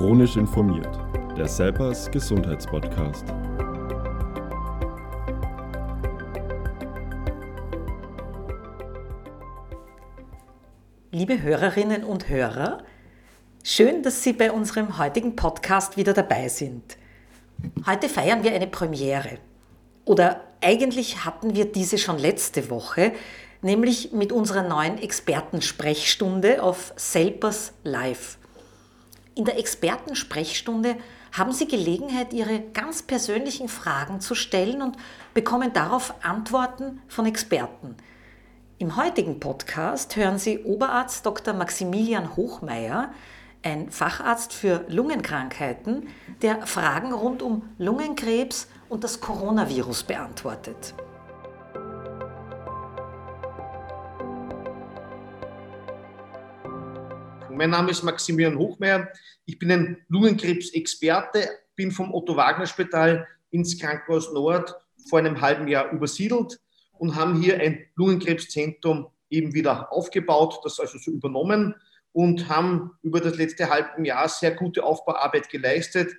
Chronisch informiert, der Selpers Gesundheitspodcast. Liebe Hörerinnen und Hörer, schön, dass Sie bei unserem heutigen Podcast wieder dabei sind. Heute feiern wir eine Premiere. Oder eigentlich hatten wir diese schon letzte Woche, nämlich mit unserer neuen Expertensprechstunde auf Selpers Live. In der Expertensprechstunde haben Sie Gelegenheit, Ihre ganz persönlichen Fragen zu stellen und bekommen darauf Antworten von Experten. Im heutigen Podcast hören Sie Oberarzt Dr. Maximilian Hochmeier, ein Facharzt für Lungenkrankheiten, der Fragen rund um Lungenkrebs und das Coronavirus beantwortet. Mein Name ist Maximilian Hochmeier. Ich bin ein Lungenkrebsexperte, bin vom Otto-Wagner-Spital ins Krankenhaus Nord vor einem halben Jahr übersiedelt und haben hier ein Lungenkrebszentrum eben wieder aufgebaut, das also so übernommen und haben über das letzte halbe Jahr sehr gute Aufbauarbeit geleistet,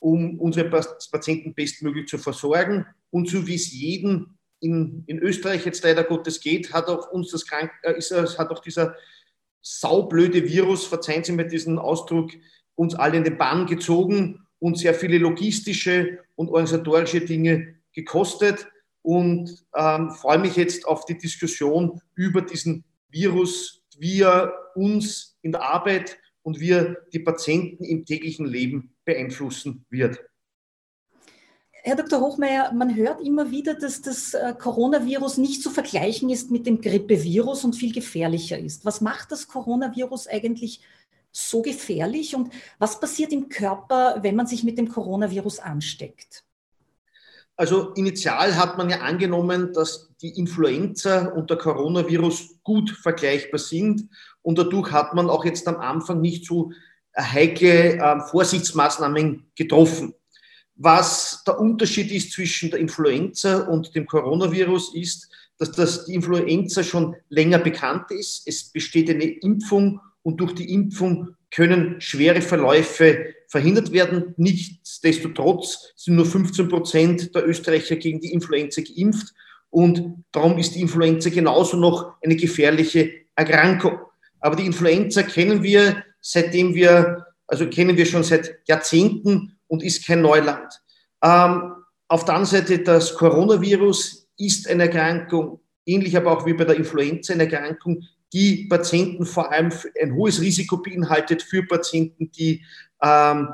um unsere Patienten bestmöglich zu versorgen. Und so wie es jeden in, in Österreich jetzt leider Gottes geht, hat auch uns das Krank äh, ist, hat auch dieser saublöde Virus, verzeihen Sie mir diesen Ausdruck, uns alle in den Bann gezogen und sehr viele logistische und organisatorische Dinge gekostet. Und ähm, freue mich jetzt auf die Diskussion über diesen Virus, wie er uns in der Arbeit und wie er die Patienten im täglichen Leben beeinflussen wird. Herr Dr. Hochmeier, man hört immer wieder, dass das äh, Coronavirus nicht zu vergleichen ist mit dem Grippevirus und viel gefährlicher ist. Was macht das Coronavirus eigentlich so gefährlich und was passiert im Körper, wenn man sich mit dem Coronavirus ansteckt? Also initial hat man ja angenommen, dass die Influenza und der Coronavirus gut vergleichbar sind und dadurch hat man auch jetzt am Anfang nicht so heikle äh, Vorsichtsmaßnahmen getroffen. Was der Unterschied ist zwischen der Influenza und dem Coronavirus ist, dass das, die Influenza schon länger bekannt ist. Es besteht eine Impfung und durch die Impfung können schwere Verläufe verhindert werden. Nichtsdestotrotz sind nur 15 Prozent der Österreicher gegen die Influenza geimpft und darum ist die Influenza genauso noch eine gefährliche Erkrankung. Aber die Influenza kennen wir, seitdem wir, also kennen wir schon seit Jahrzehnten und ist kein Neuland. Ähm, auf der anderen Seite, das Coronavirus ist eine Erkrankung, ähnlich aber auch wie bei der Influenza eine Erkrankung, die Patienten vor allem ein hohes Risiko beinhaltet für Patienten, die ähm,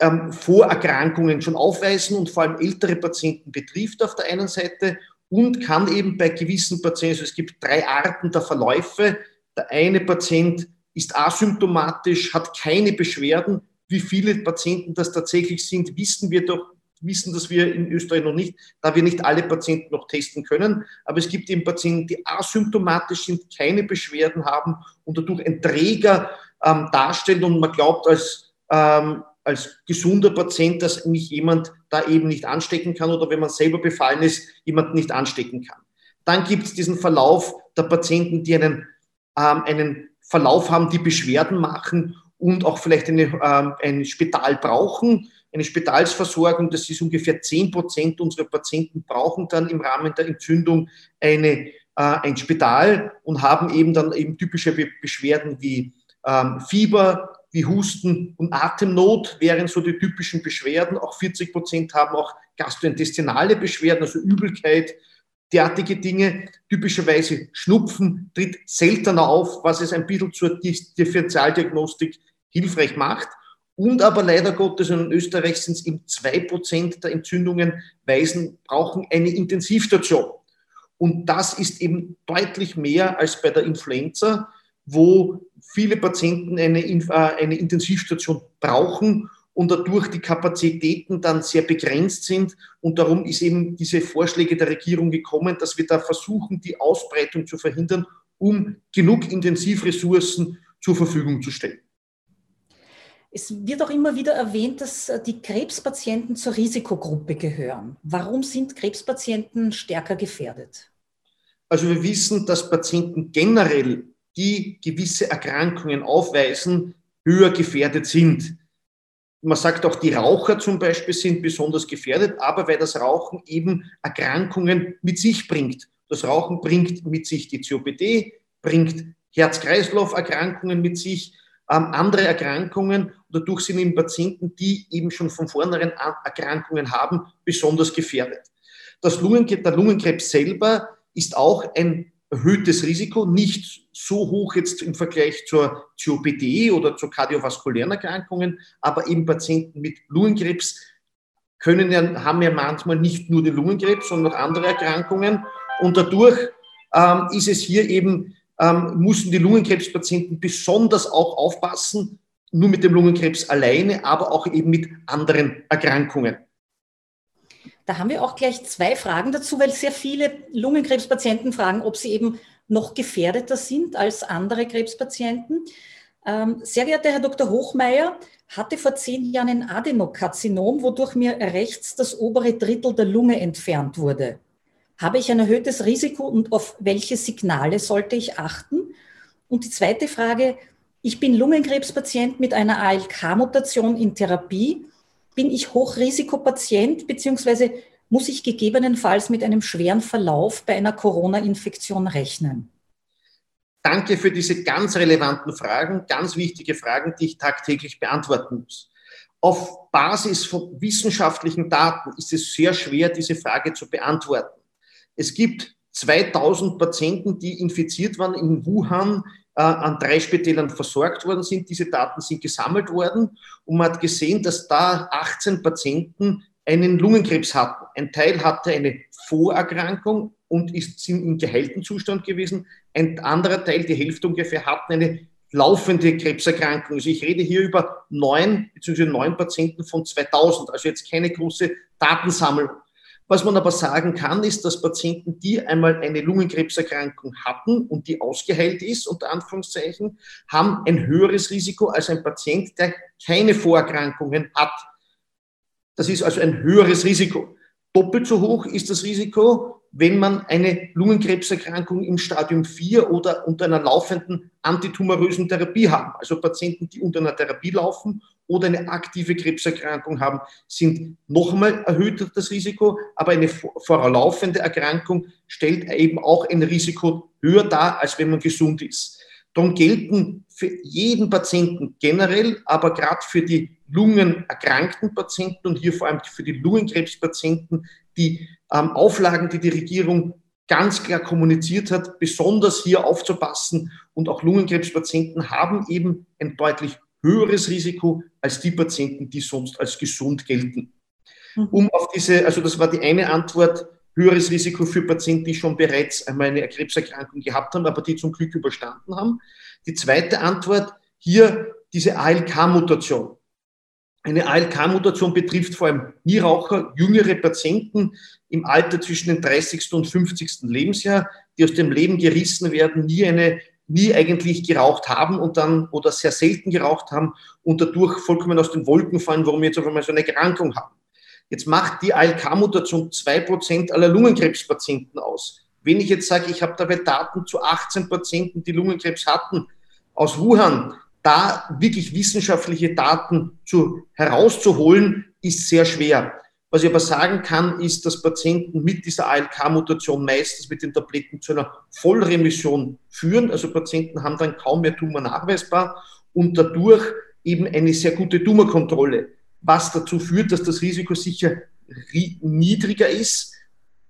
ähm, Vorerkrankungen schon aufweisen und vor allem ältere Patienten betrifft auf der einen Seite und kann eben bei gewissen Patienten, also es gibt drei Arten der Verläufe. Der eine Patient ist asymptomatisch, hat keine Beschwerden, wie viele Patienten das tatsächlich sind, wissen wir doch, wissen das wir in Österreich noch nicht, da wir nicht alle Patienten noch testen können. Aber es gibt eben Patienten, die asymptomatisch sind, keine Beschwerden haben und dadurch ein Träger ähm, darstellen und man glaubt als, ähm, als gesunder Patient, dass mich jemand da eben nicht anstecken kann oder wenn man selber befallen ist, jemand nicht anstecken kann. Dann gibt es diesen Verlauf der Patienten, die einen, ähm, einen Verlauf haben, die Beschwerden machen und auch vielleicht eine, ähm, ein Spital brauchen, eine Spitalsversorgung, das ist ungefähr 10 Prozent unserer Patienten brauchen dann im Rahmen der Entzündung eine, äh, ein Spital und haben eben dann eben typische Beschwerden wie ähm, Fieber, wie Husten und Atemnot wären so die typischen Beschwerden. Auch 40 Prozent haben auch gastrointestinale Beschwerden, also Übelkeit, derartige Dinge. Typischerweise Schnupfen tritt seltener auf, was es ein bisschen zur Differentialdiagnostik hilfreich macht. Und aber leider Gottes, in Österreich sind es eben zwei Prozent der Entzündungen, Weisen brauchen eine Intensivstation. Und das ist eben deutlich mehr als bei der Influenza, wo viele Patienten eine, äh, eine Intensivstation brauchen und dadurch die Kapazitäten dann sehr begrenzt sind. Und darum ist eben diese Vorschläge der Regierung gekommen, dass wir da versuchen, die Ausbreitung zu verhindern, um genug Intensivressourcen zur Verfügung zu stellen. Es wird auch immer wieder erwähnt, dass äh, die Krebspatienten zur Risikogruppe gehören. Warum sind Krebspatienten stärker gefährdet? Also wir wissen, dass Patienten generell, die gewisse Erkrankungen aufweisen, höher gefährdet sind. Man sagt auch, die Raucher zum Beispiel sind besonders gefährdet, aber weil das Rauchen eben Erkrankungen mit sich bringt. Das Rauchen bringt mit sich die COPD, bringt Herz-Kreislauf-Erkrankungen mit sich, ähm, andere Erkrankungen. Dadurch sind eben Patienten, die eben schon von vornherein Erkrankungen haben, besonders gefährdet. Das Lungen, der Lungenkrebs selber ist auch ein erhöhtes Risiko, nicht so hoch jetzt im Vergleich zur COPD oder zu kardiovaskulären Erkrankungen, aber eben Patienten mit Lungenkrebs können ja, haben ja manchmal nicht nur den Lungenkrebs, sondern auch andere Erkrankungen. Und dadurch ähm, ist es hier eben, ähm, müssen die Lungenkrebspatienten besonders auch aufpassen, nur mit dem Lungenkrebs alleine, aber auch eben mit anderen Erkrankungen. Da haben wir auch gleich zwei Fragen dazu, weil sehr viele Lungenkrebspatienten fragen, ob sie eben noch gefährdeter sind als andere Krebspatienten. Ähm, sehr geehrter Herr Dr. Hochmeier, hatte vor zehn Jahren ein Adenokarzinom, wodurch mir rechts das obere Drittel der Lunge entfernt wurde. Habe ich ein erhöhtes Risiko und auf welche Signale sollte ich achten? Und die zweite Frage, ich bin Lungenkrebspatient mit einer ALK-Mutation in Therapie bin ich Hochrisikopatient, beziehungsweise muss ich gegebenenfalls mit einem schweren Verlauf bei einer Corona-Infektion rechnen? Danke für diese ganz relevanten Fragen, ganz wichtige Fragen, die ich tagtäglich beantworten muss. Auf Basis von wissenschaftlichen Daten ist es sehr schwer, diese Frage zu beantworten. Es gibt 2000 Patienten, die infiziert waren in Wuhan an drei Spitälern versorgt worden sind. Diese Daten sind gesammelt worden und man hat gesehen, dass da 18 Patienten einen Lungenkrebs hatten. Ein Teil hatte eine Vorerkrankung und ist im geheilten Zustand gewesen. Ein anderer Teil, die Hälfte ungefähr, hatten eine laufende Krebserkrankung. Also ich rede hier über neun bzw. neun Patienten von 2000, also jetzt keine große Datensammlung. Was man aber sagen kann, ist, dass Patienten, die einmal eine Lungenkrebserkrankung hatten und die ausgeheilt ist, unter Anführungszeichen, haben ein höheres Risiko als ein Patient, der keine Vorerkrankungen hat. Das ist also ein höheres Risiko. Doppelt so hoch ist das Risiko, wenn man eine Lungenkrebserkrankung im Stadium 4 oder unter einer laufenden antitumorösen Therapie haben. Also Patienten, die unter einer Therapie laufen oder eine aktive Krebserkrankung haben, sind noch einmal erhöht das Risiko, aber eine vorlaufende Erkrankung stellt eben auch ein Risiko höher dar, als wenn man gesund ist. Darum gelten für jeden Patienten generell, aber gerade für die lungenerkrankten Patienten und hier vor allem für die Lungenkrebspatienten die ähm, Auflagen, die die Regierung ganz klar kommuniziert hat, besonders hier aufzupassen. Und auch Lungenkrebspatienten haben eben ein deutlich höheres Risiko als die Patienten, die sonst als gesund gelten. Mhm. Um auf diese, also das war die eine Antwort, höheres Risiko für Patienten, die schon bereits einmal eine Krebserkrankung gehabt haben, aber die zum Glück überstanden haben. Die zweite Antwort, hier diese ALK-Mutation. Eine ALK-Mutation betrifft vor allem Nieraucher, jüngere Patienten im Alter zwischen dem 30. und 50. Lebensjahr, die aus dem Leben gerissen werden, nie eine nie eigentlich geraucht haben und dann oder sehr selten geraucht haben und dadurch vollkommen aus den Wolken fallen, warum wir jetzt auf einmal so eine Erkrankung haben. Jetzt macht die ALK-Mutation 2% aller Lungenkrebspatienten aus. Wenn ich jetzt sage, ich habe dabei Daten zu 18 Patienten, die Lungenkrebs hatten, aus Wuhan, da wirklich wissenschaftliche Daten zu, herauszuholen, ist sehr schwer. Was ich aber sagen kann, ist, dass Patienten mit dieser ALK-Mutation meistens mit den Tabletten zu einer Vollremission führen. Also Patienten haben dann kaum mehr Tumor nachweisbar und dadurch eben eine sehr gute Tumorkontrolle, was dazu führt, dass das Risiko sicher niedriger ist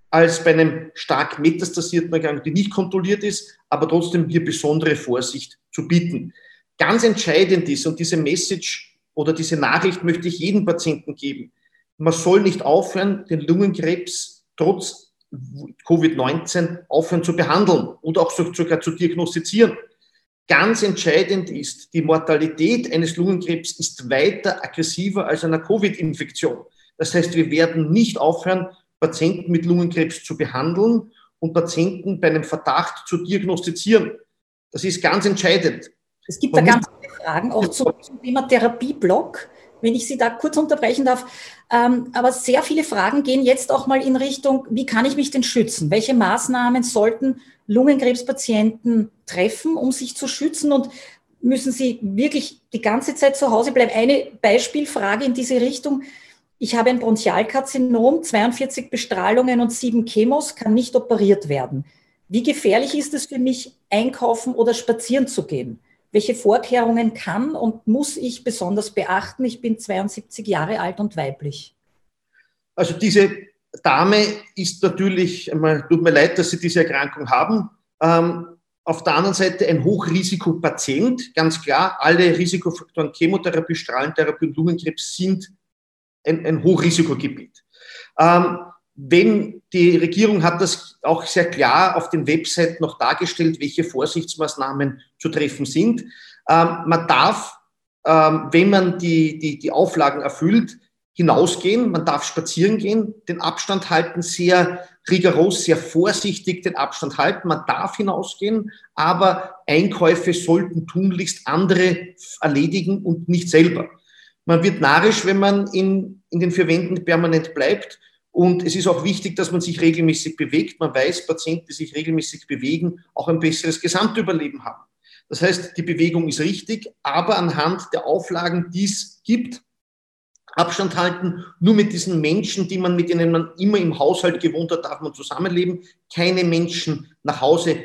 als bei einem stark metastasierten Erkrankung, die nicht kontrolliert ist, aber trotzdem hier besondere Vorsicht zu bieten ganz entscheidend ist, und diese Message oder diese Nachricht möchte ich jedem Patienten geben, man soll nicht aufhören, den Lungenkrebs trotz Covid-19 aufhören zu behandeln und auch sogar zu diagnostizieren. Ganz entscheidend ist, die Mortalität eines Lungenkrebs ist weiter aggressiver als einer Covid-Infektion. Das heißt, wir werden nicht aufhören, Patienten mit Lungenkrebs zu behandeln und Patienten bei einem Verdacht zu diagnostizieren. Das ist ganz entscheidend. Es gibt da ganz viele Fragen, auch zum, zum Thema Therapieblock, wenn ich Sie da kurz unterbrechen darf. Ähm, aber sehr viele Fragen gehen jetzt auch mal in Richtung, wie kann ich mich denn schützen? Welche Maßnahmen sollten Lungenkrebspatienten treffen, um sich zu schützen? Und müssen sie wirklich die ganze Zeit zu Hause bleiben. Eine Beispielfrage in diese Richtung. Ich habe ein Bronchialkarzinom, 42 Bestrahlungen und sieben Chemos, kann nicht operiert werden. Wie gefährlich ist es für mich, einkaufen oder spazieren zu gehen? Welche Vorkehrungen kann und muss ich besonders beachten? Ich bin 72 Jahre alt und weiblich. Also diese Dame ist natürlich, tut mir leid, dass Sie diese Erkrankung haben. Ähm, auf der anderen Seite ein Hochrisikopatient, ganz klar, alle Risikofaktoren Chemotherapie, Strahlentherapie und Lungenkrebs sind ein, ein Hochrisikogebiet. Ähm, wenn die Regierung hat das auch sehr klar auf den Webseiten noch dargestellt, welche Vorsichtsmaßnahmen zu treffen sind. Ähm, man darf, ähm, wenn man die, die, die Auflagen erfüllt, hinausgehen, man darf spazieren gehen, den Abstand halten, sehr rigoros, sehr vorsichtig den Abstand halten. Man darf hinausgehen, aber Einkäufe sollten tunlichst andere erledigen und nicht selber. Man wird narrisch, wenn man in, in den vier Wänden permanent bleibt. Und es ist auch wichtig, dass man sich regelmäßig bewegt. Man weiß, Patienten, die sich regelmäßig bewegen, auch ein besseres Gesamtüberleben haben. Das heißt, die Bewegung ist richtig, aber anhand der Auflagen, die es gibt, Abstand halten. Nur mit diesen Menschen, die man, mit denen man immer im Haushalt gewohnt hat, darf man zusammenleben. Keine Menschen nach Hause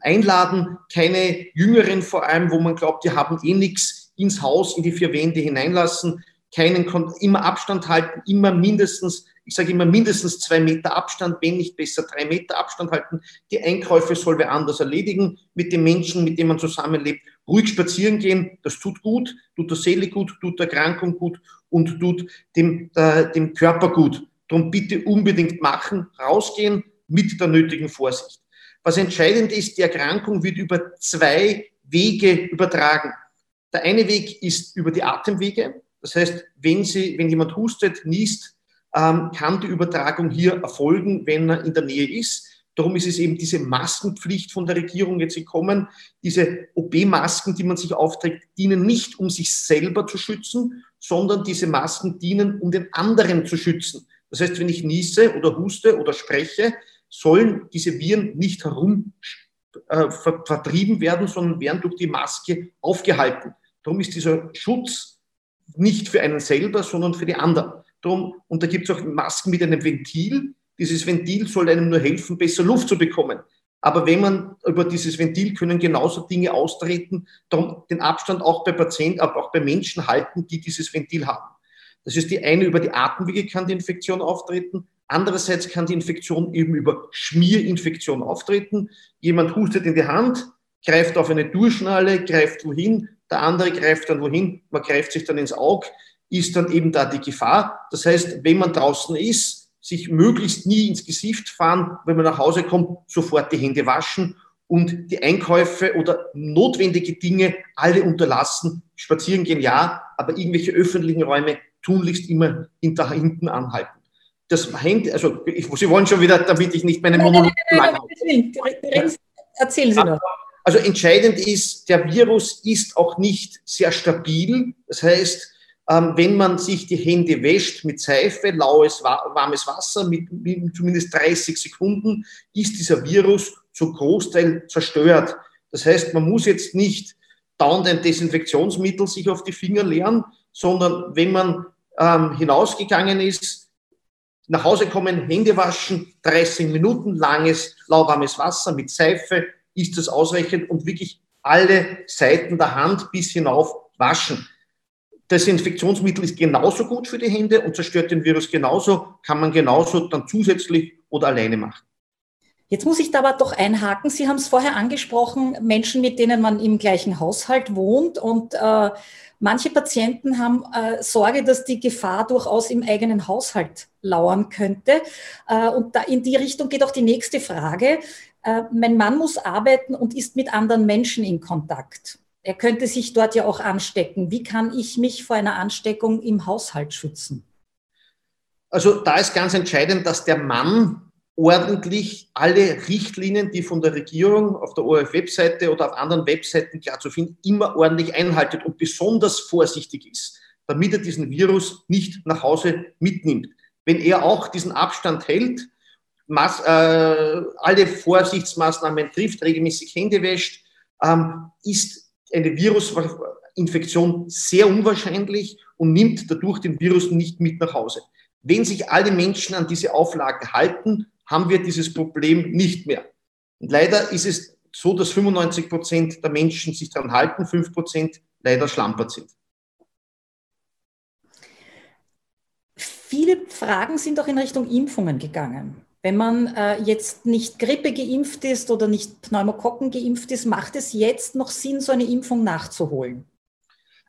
einladen, keine Jüngeren vor allem, wo man glaubt, die haben eh nichts, ins Haus, in die vier Wände hineinlassen. Keinen, immer Abstand halten, immer mindestens, ich sage immer mindestens zwei Meter Abstand, wenn nicht besser drei Meter Abstand halten. Die Einkäufe soll wer anders erledigen mit den Menschen, mit denen man zusammenlebt. Ruhig spazieren gehen, das tut gut, tut der Seele gut, tut der Erkrankung gut und tut dem, äh, dem Körper gut. Darum bitte unbedingt machen, rausgehen mit der nötigen Vorsicht. Was entscheidend ist, die Erkrankung wird über zwei Wege übertragen. Der eine Weg ist über die Atemwege. Das heißt, wenn, Sie, wenn jemand hustet, niest, ähm, kann die Übertragung hier erfolgen, wenn er in der Nähe ist. Darum ist es eben diese Maskenpflicht von der Regierung jetzt gekommen. Diese OP-Masken, die man sich aufträgt, dienen nicht, um sich selber zu schützen, sondern diese Masken dienen, um den anderen zu schützen. Das heißt, wenn ich niese oder huste oder spreche, sollen diese Viren nicht herum äh, vertrieben werden, sondern werden durch die Maske aufgehalten. Darum ist dieser Schutz nicht für einen selber, sondern für die anderen. Darum, und da gibt es auch Masken mit einem Ventil. Dieses Ventil soll einem nur helfen, besser Luft zu bekommen. Aber wenn man über dieses Ventil können genauso Dinge austreten, darum den Abstand auch bei Patienten, aber auch bei Menschen halten, die dieses Ventil haben. Das ist die eine, über die Atemwege kann die Infektion auftreten. Andererseits kann die Infektion eben über Schmierinfektion auftreten. Jemand hustet in die Hand, greift auf eine Durchschnalle, greift wohin, der andere greift dann wohin, man greift sich dann ins Auge, ist dann eben da die Gefahr. Das heißt, wenn man draußen ist, sich möglichst nie ins Gesicht fahren, wenn man nach Hause kommt, sofort die Hände waschen und die Einkäufe oder notwendige Dinge alle unterlassen. Spazieren gehen ja, aber irgendwelche öffentlichen Räume tunlichst immer hinter, hinten anhalten. Das Handy, also ich, Sie wollen schon wieder, damit ich nicht meine Monolog lang Erzählen Sie noch. Also entscheidend ist, der Virus ist auch nicht sehr stabil. Das heißt, ähm, wenn man sich die Hände wäscht mit Seife, laues, warmes Wasser, mit, mit zumindest 30 Sekunden, ist dieser Virus zum Großteil zerstört. Das heißt, man muss jetzt nicht dauernd ein Desinfektionsmittel sich auf die Finger leeren, sondern wenn man ähm, hinausgegangen ist, nach Hause kommen, Hände waschen, 30 Minuten langes lauwarmes Wasser mit Seife, ist das ausreichend und wirklich alle Seiten der Hand bis hinauf waschen. Desinfektionsmittel ist genauso gut für die Hände und zerstört den Virus genauso, kann man genauso dann zusätzlich oder alleine machen. Jetzt muss ich da aber doch einhaken. Sie haben es vorher angesprochen, Menschen, mit denen man im gleichen Haushalt wohnt und äh, manche Patienten haben äh, Sorge, dass die Gefahr durchaus im eigenen Haushalt lauern könnte. Äh, und da in die Richtung geht auch die nächste Frage. Äh, mein Mann muss arbeiten und ist mit anderen Menschen in Kontakt. Er könnte sich dort ja auch anstecken. Wie kann ich mich vor einer Ansteckung im Haushalt schützen? Also da ist ganz entscheidend, dass der Mann ordentlich alle Richtlinien, die von der Regierung auf der ORF-Webseite oder auf anderen Webseiten klar zu finden, immer ordentlich einhaltet und besonders vorsichtig ist, damit er diesen Virus nicht nach Hause mitnimmt. Wenn er auch diesen Abstand hält, äh, alle Vorsichtsmaßnahmen trifft, regelmäßig Hände wäscht, ähm, ist eine Virusinfektion sehr unwahrscheinlich und nimmt dadurch den Virus nicht mit nach Hause. Wenn sich alle Menschen an diese Auflagen halten, haben wir dieses Problem nicht mehr. Und leider ist es so, dass 95 Prozent der Menschen sich daran halten, 5 Prozent leider schlampert sind. Viele Fragen sind auch in Richtung Impfungen gegangen. Wenn man äh, jetzt nicht Grippe geimpft ist oder nicht Pneumokokken geimpft ist, macht es jetzt noch Sinn, so eine Impfung nachzuholen?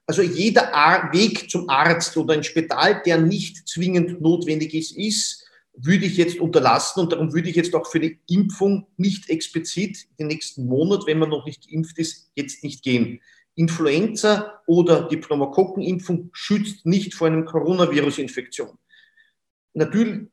Also jeder Ar Weg zum Arzt oder ein Spital, der nicht zwingend notwendig ist, ist, würde ich jetzt unterlassen und darum würde ich jetzt auch für die Impfung nicht explizit den nächsten Monat, wenn man noch nicht geimpft ist, jetzt nicht gehen. Influenza oder die Pneumokokkenimpfung schützt nicht vor einer Coronavirus-Infektion. Natürlich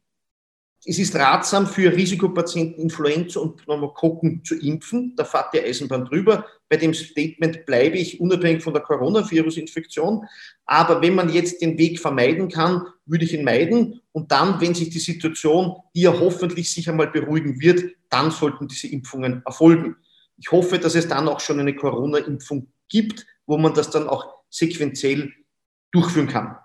es ist ratsam für Risikopatienten Influenza und Pneumokokken zu impfen. Da fährt die Eisenbahn drüber. Bei dem Statement bleibe ich unabhängig von der Coronavirus-Infektion. Aber wenn man jetzt den Weg vermeiden kann, würde ich ihn meiden. Und dann, wenn sich die Situation, ja hoffentlich sich einmal beruhigen wird, dann sollten diese Impfungen erfolgen. Ich hoffe, dass es dann auch schon eine Corona-Impfung gibt, wo man das dann auch sequenziell durchführen kann.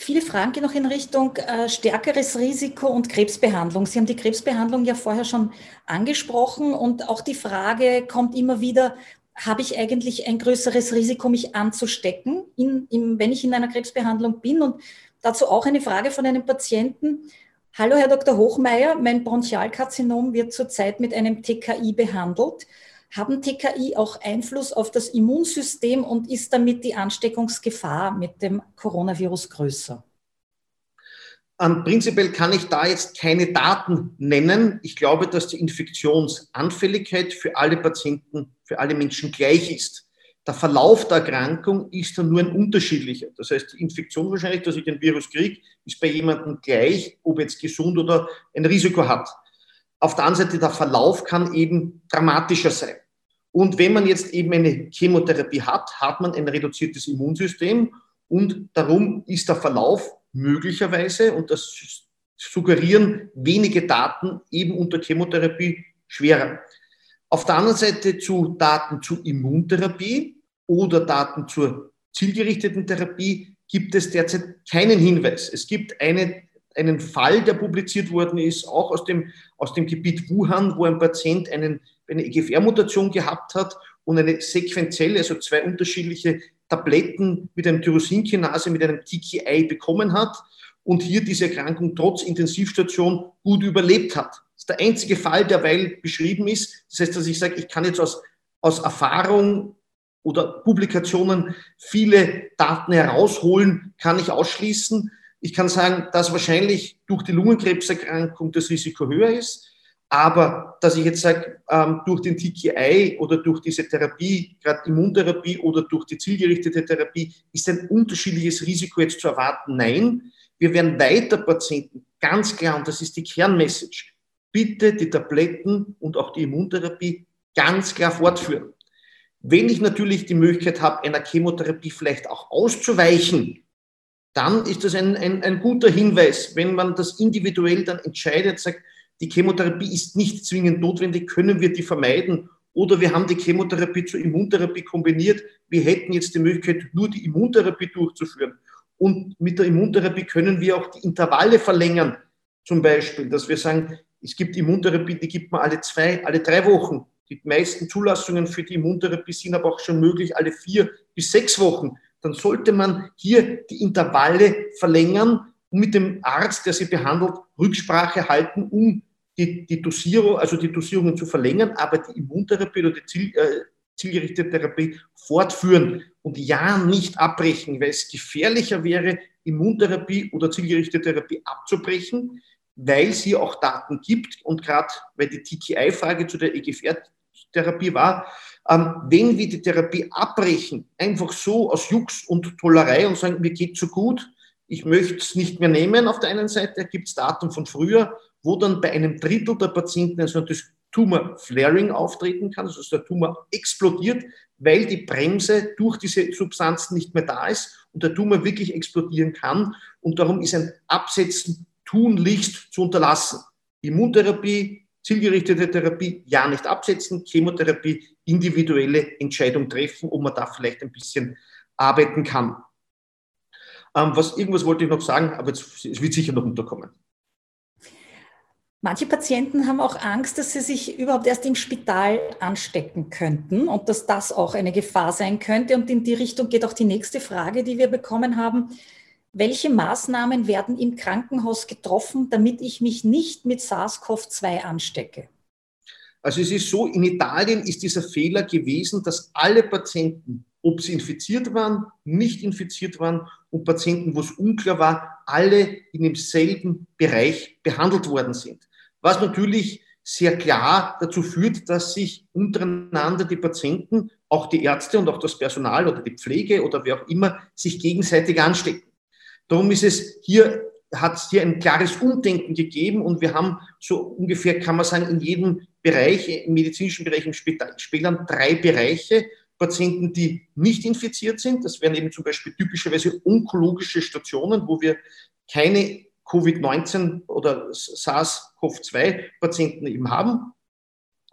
Viele Fragen gehen noch in Richtung äh, stärkeres Risiko und Krebsbehandlung. Sie haben die Krebsbehandlung ja vorher schon angesprochen und auch die Frage kommt immer wieder, habe ich eigentlich ein größeres Risiko, mich anzustecken, in, in, wenn ich in einer Krebsbehandlung bin? Und dazu auch eine Frage von einem Patienten. Hallo, Herr Dr. Hochmeier, mein Bronchialkarzinom wird zurzeit mit einem TKI behandelt. Haben TKI auch Einfluss auf das Immunsystem und ist damit die Ansteckungsgefahr mit dem Coronavirus größer? Ähm, prinzipiell kann ich da jetzt keine Daten nennen. Ich glaube, dass die Infektionsanfälligkeit für alle Patienten, für alle Menschen gleich ist. Der Verlauf der Erkrankung ist dann nur ein unterschiedlicher. Das heißt, die Infektion wahrscheinlich, dass ich den Virus kriege, ist bei jemandem gleich, ob jetzt gesund oder ein Risiko hat. Auf der anderen Seite, der Verlauf kann eben dramatischer sein. Und wenn man jetzt eben eine Chemotherapie hat, hat man ein reduziertes Immunsystem und darum ist der Verlauf möglicherweise, und das suggerieren wenige Daten, eben unter Chemotherapie schwerer. Auf der anderen Seite zu Daten zu Immuntherapie oder Daten zur zielgerichteten Therapie gibt es derzeit keinen Hinweis. Es gibt eine einen Fall, der publiziert worden ist, auch aus dem, aus dem Gebiet Wuhan, wo ein Patient einen, eine EGFR-Mutation gehabt hat und eine sequenzielle, also zwei unterschiedliche Tabletten mit einem Tyrosinkinase, mit einem TKI bekommen hat und hier diese Erkrankung trotz Intensivstation gut überlebt hat. Das ist der einzige Fall, der weil beschrieben ist. Das heißt, dass ich sage, ich kann jetzt aus, aus Erfahrung oder Publikationen viele Daten herausholen, kann ich ausschließen. Ich kann sagen, dass wahrscheinlich durch die Lungenkrebserkrankung das Risiko höher ist. Aber dass ich jetzt sage, ähm, durch den TKI oder durch diese Therapie, gerade Immuntherapie oder durch die zielgerichtete Therapie, ist ein unterschiedliches Risiko jetzt zu erwarten? Nein. Wir werden weiter Patienten, ganz klar, und das ist die Kernmessage, bitte die Tabletten und auch die Immuntherapie ganz klar fortführen. Wenn ich natürlich die Möglichkeit habe, einer Chemotherapie vielleicht auch auszuweichen, dann ist das ein, ein, ein guter Hinweis. Wenn man das individuell dann entscheidet, sagt, die Chemotherapie ist nicht zwingend notwendig, können wir die vermeiden. Oder wir haben die Chemotherapie zur Immuntherapie kombiniert. Wir hätten jetzt die Möglichkeit, nur die Immuntherapie durchzuführen. Und mit der Immuntherapie können wir auch die Intervalle verlängern. Zum Beispiel, dass wir sagen, es gibt Immuntherapie, die gibt man alle zwei, alle drei Wochen. Die meisten Zulassungen für die Immuntherapie sind aber auch schon möglich alle vier bis sechs Wochen dann sollte man hier die Intervalle verlängern und mit dem Arzt, der sie behandelt, Rücksprache halten, um die, die Dosierung, also die Dosierungen zu verlängern, aber die Immuntherapie oder die Ziel, äh, zielgerichtete Therapie fortführen und ja nicht abbrechen, weil es gefährlicher wäre, Immuntherapie oder zielgerichtete Therapie abzubrechen, weil es hier auch Daten gibt und gerade weil die TKI-Frage zu der EGFR-Therapie war, ähm, wenn wir die Therapie abbrechen, einfach so aus Jux und Tollerei und sagen, mir geht so gut, ich möchte es nicht mehr nehmen, auf der einen Seite gibt es Daten von früher, wo dann bei einem Drittel der Patienten ein sogenanntes Tumor-Flaring auftreten kann, also der Tumor explodiert, weil die Bremse durch diese Substanzen nicht mehr da ist und der Tumor wirklich explodieren kann. Und darum ist ein Absetzen tunlichst zu unterlassen. Immuntherapie zielgerichtete Therapie ja nicht absetzen, Chemotherapie individuelle Entscheidung treffen, ob man da vielleicht ein bisschen arbeiten kann. Ähm, was, irgendwas wollte ich noch sagen, aber es wird sicher noch unterkommen. Manche Patienten haben auch Angst, dass sie sich überhaupt erst im Spital anstecken könnten und dass das auch eine Gefahr sein könnte. Und in die Richtung geht auch die nächste Frage, die wir bekommen haben. Welche Maßnahmen werden im Krankenhaus getroffen, damit ich mich nicht mit SARS-CoV-2 anstecke? Also es ist so, in Italien ist dieser Fehler gewesen, dass alle Patienten, ob sie infiziert waren, nicht infiziert waren und Patienten, wo es unklar war, alle in demselben Bereich behandelt worden sind was natürlich sehr klar dazu führt, dass sich untereinander die Patienten, auch die Ärzte und auch das Personal oder die Pflege oder wer auch immer, sich gegenseitig anstecken. Darum ist es hier, hat es hier ein klares Umdenken gegeben und wir haben so ungefähr, kann man sagen, in jedem Bereich, im medizinischen Bereich im Spital, Spielern drei Bereiche. Patienten, die nicht infiziert sind, das wären eben zum Beispiel typischerweise onkologische Stationen, wo wir keine Covid-19 oder SARS-CoV-2-Patienten eben haben.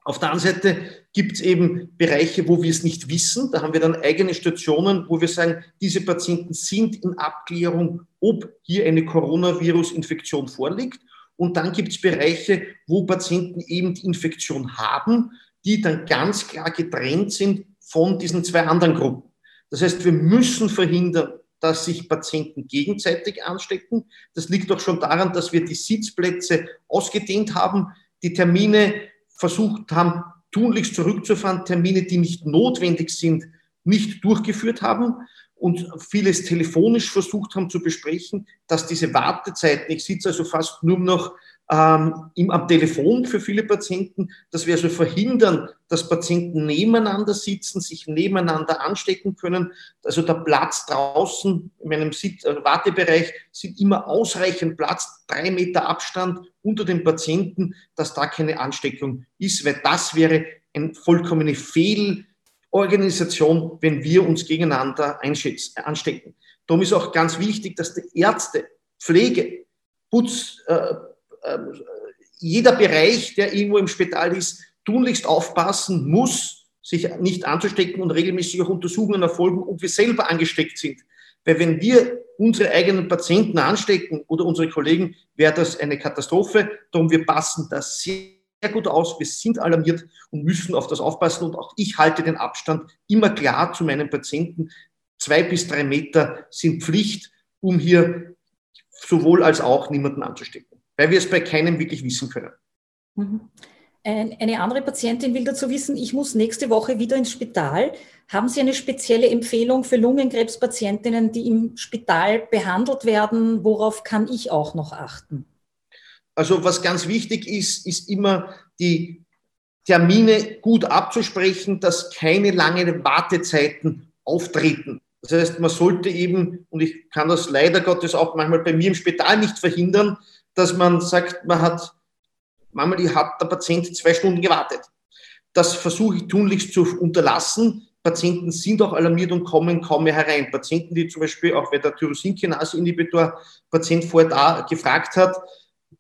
Auf der anderen Seite gibt es eben Bereiche, wo wir es nicht wissen. Da haben wir dann eigene Stationen, wo wir sagen, diese Patienten sind in Abklärung, ob hier eine Coronavirus-Infektion vorliegt. Und dann gibt es Bereiche, wo Patienten eben die Infektion haben, die dann ganz klar getrennt sind von diesen zwei anderen Gruppen. Das heißt, wir müssen verhindern, dass sich Patienten gegenseitig anstecken. Das liegt doch schon daran, dass wir die Sitzplätze ausgedehnt haben, die Termine versucht haben, tunlichst zurückzufahren, Termine, die nicht notwendig sind, nicht durchgeführt haben und vieles telefonisch versucht haben zu besprechen, dass diese Wartezeiten, ich sitze also fast nur noch ähm, am Telefon für viele Patienten, dass wir also verhindern, dass Patienten nebeneinander sitzen, sich nebeneinander anstecken können. Also der Platz draußen in meinem Sit äh, Wartebereich sind immer ausreichend Platz, drei Meter Abstand unter den Patienten, dass da keine Ansteckung ist, weil das wäre eine vollkommene Fehlorganisation, wenn wir uns gegeneinander anstecken. Darum ist auch ganz wichtig, dass die Ärzte, Pflege, Putz, äh, jeder Bereich, der irgendwo im Spital ist, tunlichst aufpassen muss, sich nicht anzustecken und regelmäßig auch Untersuchungen erfolgen, ob wir selber angesteckt sind. Weil wenn wir unsere eigenen Patienten anstecken oder unsere Kollegen, wäre das eine Katastrophe. Darum wir passen das sehr gut aus. Wir sind alarmiert und müssen auf das aufpassen. Und auch ich halte den Abstand immer klar zu meinen Patienten. Zwei bis drei Meter sind Pflicht, um hier sowohl als auch niemanden anzustecken weil wir es bei keinem wirklich wissen können. Mhm. Eine andere Patientin will dazu wissen, ich muss nächste Woche wieder ins Spital. Haben Sie eine spezielle Empfehlung für Lungenkrebspatientinnen, die im Spital behandelt werden? Worauf kann ich auch noch achten? Also was ganz wichtig ist, ist immer die Termine gut abzusprechen, dass keine langen Wartezeiten auftreten. Das heißt, man sollte eben, und ich kann das leider Gottes auch manchmal bei mir im Spital nicht verhindern, dass man sagt, man hat, manchmal hat der Patient zwei Stunden gewartet. Das versuche ich tunlichst zu unterlassen. Patienten sind auch alarmiert und kommen kaum mehr herein. Patienten, die zum Beispiel auch, weil der Tyrosinkinase-Inhibitor Patient vorher da gefragt hat,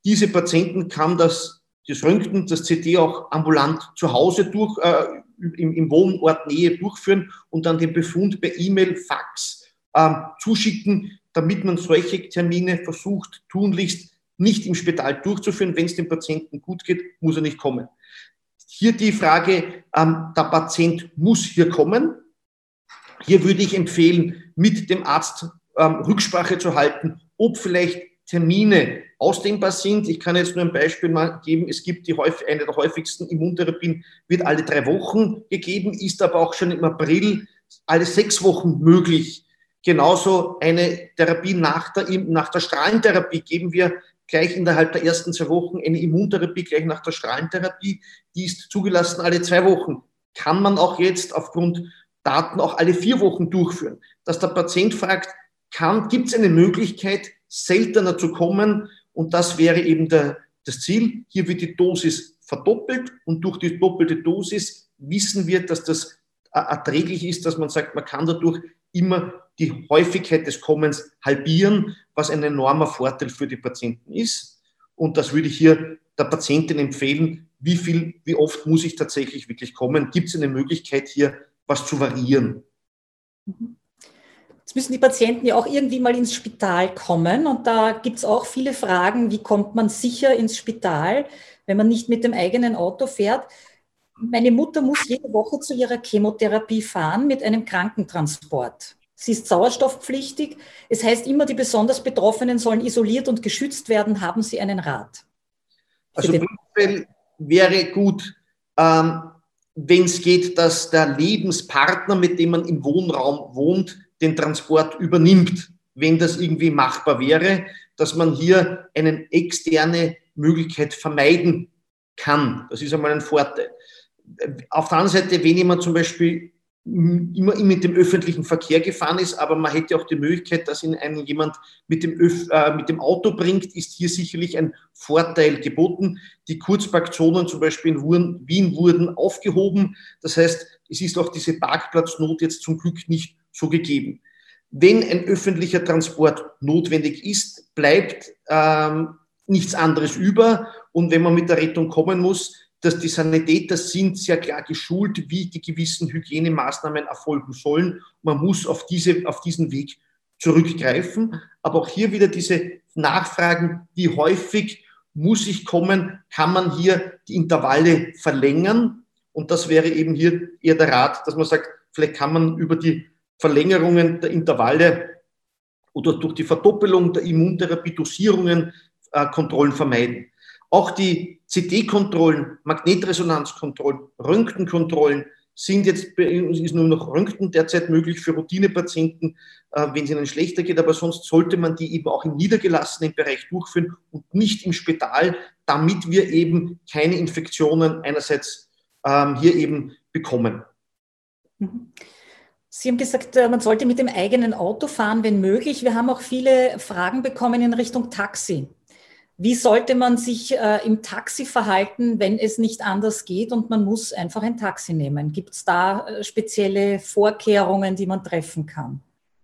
diese Patienten kann das, das Röntgen, das CT auch ambulant zu Hause durch, äh, im, im Wohnort Nähe durchführen und dann den Befund per E-Mail, Fax äh, zuschicken, damit man solche Termine versucht, tunlichst nicht im Spital durchzuführen. Wenn es dem Patienten gut geht, muss er nicht kommen. Hier die Frage, ähm, der Patient muss hier kommen. Hier würde ich empfehlen, mit dem Arzt ähm, Rücksprache zu halten, ob vielleicht Termine ausdehnbar sind. Ich kann jetzt nur ein Beispiel mal geben. Es gibt die häufig, eine der häufigsten Immuntherapien, wird alle drei Wochen gegeben, ist aber auch schon im April alle sechs Wochen möglich. Genauso eine Therapie nach der, nach der Strahlentherapie geben wir gleich innerhalb der ersten zwei Wochen eine Immuntherapie, gleich nach der Strahlentherapie. Die ist zugelassen alle zwei Wochen. Kann man auch jetzt aufgrund Daten auch alle vier Wochen durchführen. Dass der Patient fragt, gibt es eine Möglichkeit, seltener zu kommen? Und das wäre eben der, das Ziel. Hier wird die Dosis verdoppelt und durch die doppelte Dosis wissen wir, dass das erträglich ist, dass man sagt, man kann dadurch immer die Häufigkeit des Kommens halbieren, was ein enormer Vorteil für die Patienten ist. Und das würde ich hier der Patientin empfehlen, wie viel, wie oft muss ich tatsächlich wirklich kommen? Gibt es eine Möglichkeit hier, was zu variieren? Jetzt müssen die Patienten ja auch irgendwie mal ins Spital kommen und da gibt es auch viele Fragen, wie kommt man sicher ins Spital, wenn man nicht mit dem eigenen Auto fährt. Meine Mutter muss jede Woche zu ihrer Chemotherapie fahren mit einem Krankentransport. Sie ist sauerstoffpflichtig. Es heißt immer, die besonders Betroffenen sollen isoliert und geschützt werden. Haben Sie einen Rat? Also prinzipiell wäre gut, ähm, wenn es geht, dass der Lebenspartner, mit dem man im Wohnraum wohnt, den Transport übernimmt, wenn das irgendwie machbar wäre, dass man hier eine externe Möglichkeit vermeiden kann. Das ist einmal ein Vorteil. Auf der anderen Seite, wenn jemand zum Beispiel immer mit dem öffentlichen Verkehr gefahren ist, aber man hätte auch die Möglichkeit, dass ihn einen jemand mit dem, Öf äh, mit dem Auto bringt, ist hier sicherlich ein Vorteil geboten. Die Kurzparkzonen zum Beispiel in Wien wurden aufgehoben. Das heißt, es ist auch diese Parkplatznot jetzt zum Glück nicht so gegeben. Wenn ein öffentlicher Transport notwendig ist, bleibt ähm, nichts anderes über. Und wenn man mit der Rettung kommen muss, dass die Sanitäter sind sehr klar geschult, wie die gewissen Hygienemaßnahmen erfolgen sollen. Man muss auf, diese, auf diesen Weg zurückgreifen. Aber auch hier wieder diese Nachfragen, wie häufig muss ich kommen, kann man hier die Intervalle verlängern. Und das wäre eben hier eher der Rat, dass man sagt, vielleicht kann man über die Verlängerungen der Intervalle oder durch die Verdoppelung der Immuntherapie-Dosierungen äh, Kontrollen vermeiden. Auch die CT-Kontrollen, Magnetresonanzkontrollen, Röntgenkontrollen sind jetzt, ist nur noch Röntgen derzeit möglich für Routinepatienten, äh, wenn es ihnen schlechter geht, aber sonst sollte man die eben auch im niedergelassenen Bereich durchführen und nicht im Spital, damit wir eben keine Infektionen einerseits ähm, hier eben bekommen. Mhm. Sie haben gesagt, äh, man sollte mit dem eigenen Auto fahren, wenn möglich. Wir haben auch viele Fragen bekommen in Richtung Taxi. Wie sollte man sich äh, im Taxi verhalten, wenn es nicht anders geht und man muss einfach ein Taxi nehmen? Gibt es da äh, spezielle Vorkehrungen, die man treffen kann?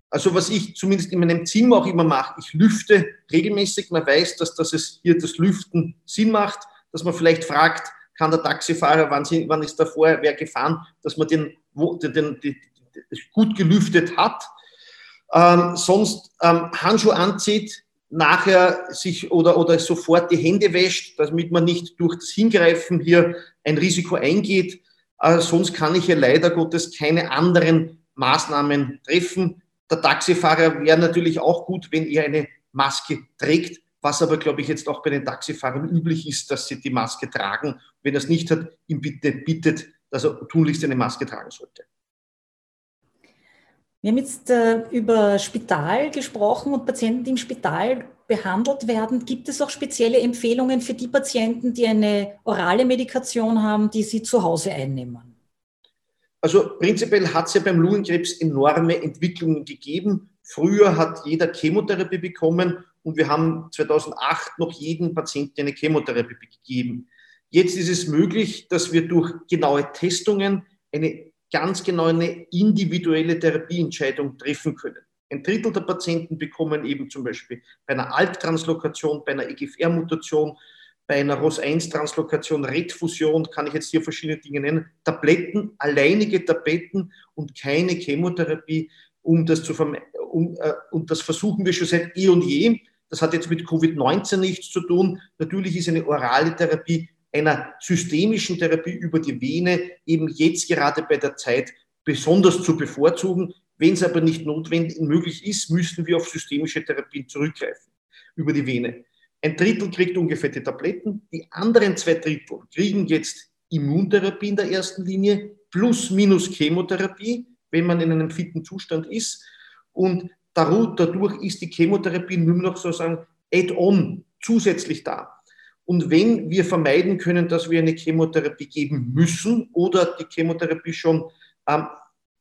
Also was ich zumindest in meinem Zimmer auch immer mache, ich lüfte regelmäßig. Man weiß, dass, dass es hier das Lüften Sinn macht, dass man vielleicht fragt, kann der Taxifahrer, wann, sie, wann ist da vorher wer gefahren, dass man den, den, den, den gut gelüftet hat. Ähm, sonst ähm, Handschuhe anzieht, nachher sich oder, oder sofort die Hände wäscht, damit man nicht durch das Hingreifen hier ein Risiko eingeht. Äh, sonst kann ich ja leider Gottes keine anderen Maßnahmen treffen. Der Taxifahrer wäre natürlich auch gut, wenn er eine Maske trägt, was aber, glaube ich, jetzt auch bei den Taxifahrern üblich ist, dass sie die Maske tragen. Wenn er es nicht hat, ihm bitte bittet, dass er tunlichst eine Maske tragen sollte. Wir haben jetzt äh, über Spital gesprochen und Patienten, die im Spital behandelt werden. Gibt es auch spezielle Empfehlungen für die Patienten, die eine orale Medikation haben, die sie zu Hause einnehmen? Also prinzipiell hat es ja beim Lungenkrebs enorme Entwicklungen gegeben. Früher hat jeder Chemotherapie bekommen und wir haben 2008 noch jeden Patienten eine Chemotherapie gegeben. Jetzt ist es möglich, dass wir durch genaue Testungen eine ganz genau eine individuelle Therapieentscheidung treffen können. Ein Drittel der Patienten bekommen eben zum Beispiel bei einer ALK-Translokation, bei einer EGFR-Mutation, bei einer ROS1-Translokation, RET-Fusion, kann ich jetzt hier verschiedene Dinge nennen, Tabletten, alleinige Tabletten und keine Chemotherapie, um das zu vermeiden. Um, äh, und das versuchen wir schon seit eh und je. Das hat jetzt mit Covid-19 nichts zu tun. Natürlich ist eine orale Therapie einer systemischen Therapie über die Vene eben jetzt gerade bei der Zeit besonders zu bevorzugen. Wenn es aber nicht notwendig möglich ist, müssen wir auf systemische Therapien zurückgreifen über die Vene. Ein Drittel kriegt ungefähr die Tabletten, die anderen zwei Drittel kriegen jetzt Immuntherapie in der ersten Linie plus minus Chemotherapie, wenn man in einem fitten Zustand ist. Und dadurch ist die Chemotherapie nur noch sozusagen add-on zusätzlich da. Und wenn wir vermeiden können, dass wir eine Chemotherapie geben müssen oder die Chemotherapie schon ähm,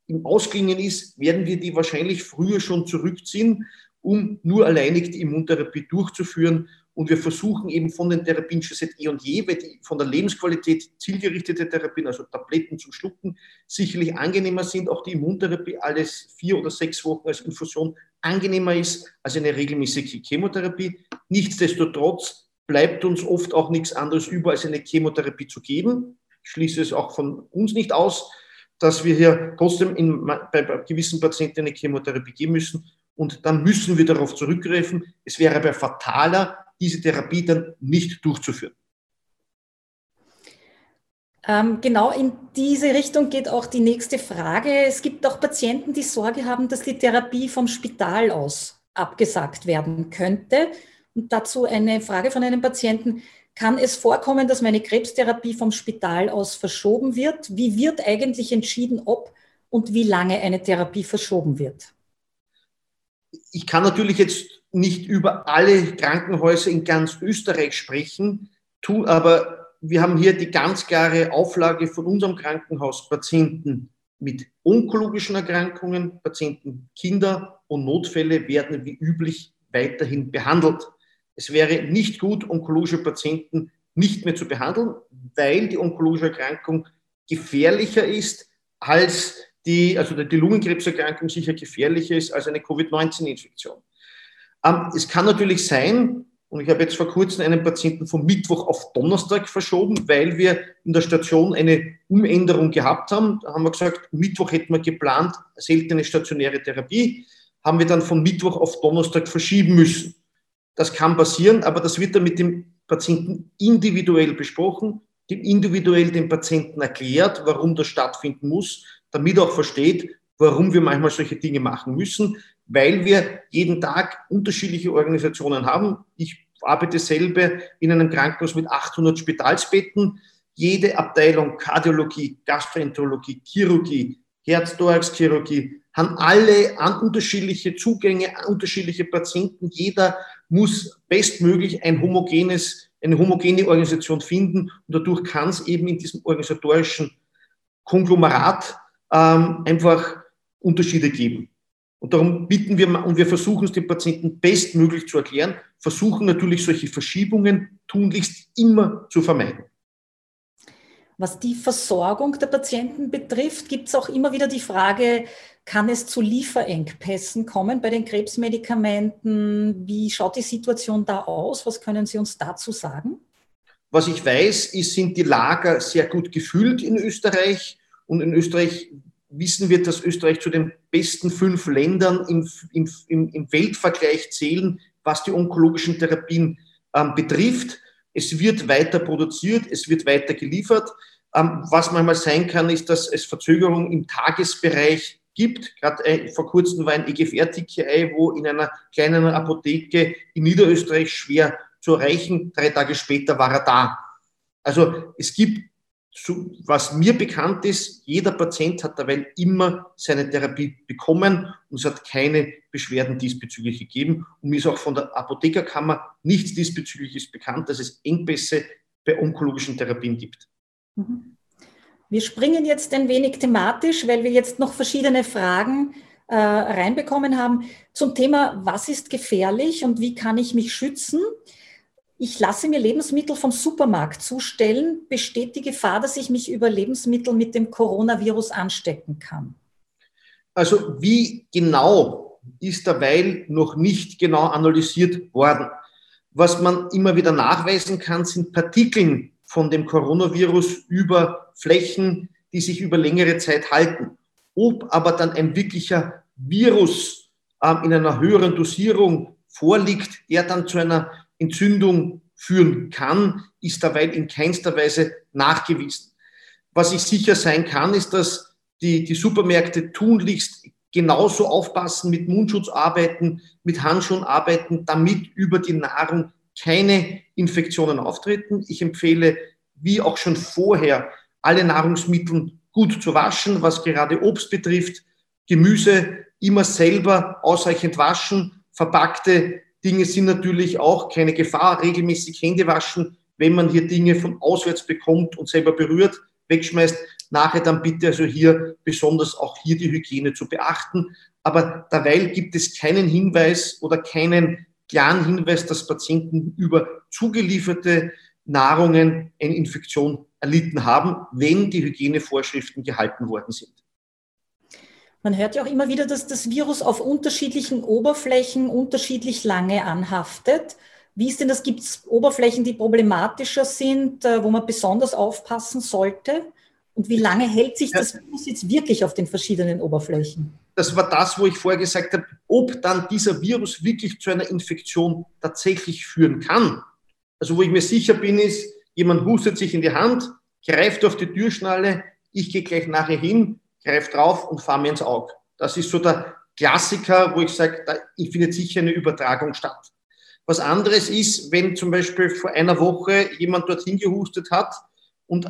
im Ausklingen ist, werden wir die wahrscheinlich früher schon zurückziehen, um nur alleinig die Immuntherapie durchzuführen. Und wir versuchen eben von den Therapien schon seit eh und je, weil die von der Lebensqualität zielgerichtete Therapien, also Tabletten zum Schlucken, sicherlich angenehmer sind. Auch die Immuntherapie alles vier oder sechs Wochen als Infusion angenehmer ist als eine regelmäßige Chemotherapie. Nichtsdestotrotz bleibt uns oft auch nichts anderes über, als eine Chemotherapie zu geben. Ich schließe es auch von uns nicht aus, dass wir hier trotzdem in, bei gewissen Patienten eine Chemotherapie geben müssen. Und dann müssen wir darauf zurückgreifen. Es wäre aber fataler, diese Therapie dann nicht durchzuführen. Ähm, genau in diese Richtung geht auch die nächste Frage. Es gibt auch Patienten, die Sorge haben, dass die Therapie vom Spital aus abgesagt werden könnte. Und dazu eine Frage von einem Patienten. Kann es vorkommen, dass meine Krebstherapie vom Spital aus verschoben wird? Wie wird eigentlich entschieden, ob und wie lange eine Therapie verschoben wird? Ich kann natürlich jetzt nicht über alle Krankenhäuser in ganz Österreich sprechen, tu aber wir haben hier die ganz klare Auflage von unserem Krankenhaus, Patienten mit onkologischen Erkrankungen, Patienten, Kinder und Notfälle werden wie üblich weiterhin behandelt. Es wäre nicht gut, onkologische Patienten nicht mehr zu behandeln, weil die onkologische Erkrankung gefährlicher ist als die, also die Lungenkrebserkrankung sicher gefährlicher ist als eine Covid-19-Infektion. Ähm, es kann natürlich sein, und ich habe jetzt vor kurzem einen Patienten vom Mittwoch auf Donnerstag verschoben, weil wir in der Station eine Umänderung gehabt haben. Da haben wir gesagt, Mittwoch hätten wir geplant, seltene stationäre Therapie, haben wir dann von Mittwoch auf Donnerstag verschieben müssen. Das kann passieren, aber das wird dann mit dem Patienten individuell besprochen, individuell dem Patienten erklärt, warum das stattfinden muss, damit er auch versteht, warum wir manchmal solche Dinge machen müssen weil wir jeden Tag unterschiedliche Organisationen haben. Ich arbeite selber in einem Krankenhaus mit 800 Spitalsbetten. Jede Abteilung Kardiologie, Gastroenterologie, Chirurgie, Herz-Thorax-Chirurgie haben alle unterschiedliche Zugänge, unterschiedliche Patienten. Jeder muss bestmöglich ein homogenes, eine homogene Organisation finden. Und dadurch kann es eben in diesem organisatorischen Konglomerat ähm, einfach Unterschiede geben. Und darum bitten wir und wir versuchen es den Patienten bestmöglich zu erklären, versuchen natürlich solche Verschiebungen tunlichst immer zu vermeiden. Was die Versorgung der Patienten betrifft, gibt es auch immer wieder die Frage, kann es zu Lieferengpässen kommen bei den Krebsmedikamenten? Wie schaut die Situation da aus? Was können Sie uns dazu sagen? Was ich weiß, ist, sind die Lager sehr gut gefüllt in Österreich. Und in Österreich wissen wir, dass Österreich zu den besten fünf Ländern im, im, im Weltvergleich zählen, was die onkologischen Therapien ähm, betrifft. Es wird weiter produziert, es wird weiter geliefert. Ähm, was manchmal sein kann, ist, dass es Verzögerungen im Tagesbereich gibt. Gerade äh, vor kurzem war ein EGFR-TKI, wo in einer kleinen Apotheke in Niederösterreich schwer zu erreichen. Drei Tage später war er da. Also es gibt was mir bekannt ist, jeder Patient hat dabei immer seine Therapie bekommen und es hat keine Beschwerden diesbezüglich gegeben. Und mir ist auch von der Apothekerkammer nichts diesbezügliches bekannt, dass es Engpässe bei onkologischen Therapien gibt. Mhm. Wir springen jetzt ein wenig thematisch, weil wir jetzt noch verschiedene Fragen äh, reinbekommen haben zum Thema, was ist gefährlich und wie kann ich mich schützen? Ich lasse mir Lebensmittel vom Supermarkt zustellen, besteht die Gefahr, dass ich mich über Lebensmittel mit dem Coronavirus anstecken kann? Also wie genau ist derweil noch nicht genau analysiert worden. Was man immer wieder nachweisen kann, sind Partikeln von dem Coronavirus über Flächen, die sich über längere Zeit halten. Ob aber dann ein wirklicher Virus ähm, in einer höheren Dosierung vorliegt, der dann zu einer Entzündung führen kann, ist dabei in keinster Weise nachgewiesen. Was ich sicher sein kann, ist, dass die, die Supermärkte tunlichst genauso aufpassen, mit Mundschutz arbeiten, mit Handschuhen arbeiten, damit über die Nahrung keine Infektionen auftreten. Ich empfehle, wie auch schon vorher, alle Nahrungsmittel gut zu waschen, was gerade Obst betrifft, Gemüse immer selber ausreichend waschen, verpackte Dinge sind natürlich auch keine Gefahr. Regelmäßig Hände waschen, wenn man hier Dinge von auswärts bekommt und selber berührt, wegschmeißt. Nachher dann bitte also hier besonders auch hier die Hygiene zu beachten. Aber derweil gibt es keinen Hinweis oder keinen klaren Hinweis, dass Patienten über zugelieferte Nahrungen eine Infektion erlitten haben, wenn die Hygienevorschriften gehalten worden sind. Man hört ja auch immer wieder, dass das Virus auf unterschiedlichen Oberflächen unterschiedlich lange anhaftet. Wie ist denn das? Gibt es Oberflächen, die problematischer sind, äh, wo man besonders aufpassen sollte? Und wie lange hält sich das Virus jetzt wirklich auf den verschiedenen Oberflächen? Das war das, wo ich vorher gesagt habe, ob dann dieser Virus wirklich zu einer Infektion tatsächlich führen kann. Also wo ich mir sicher bin, ist, jemand hustet sich in die Hand, greift auf die Türschnalle, ich gehe gleich nachher hin, greife drauf und fahre mir ins Auge. Das ist so der Klassiker, wo ich sage, da findet sicher eine Übertragung statt. Was anderes ist, wenn zum Beispiel vor einer Woche jemand dorthin gehustet hat und,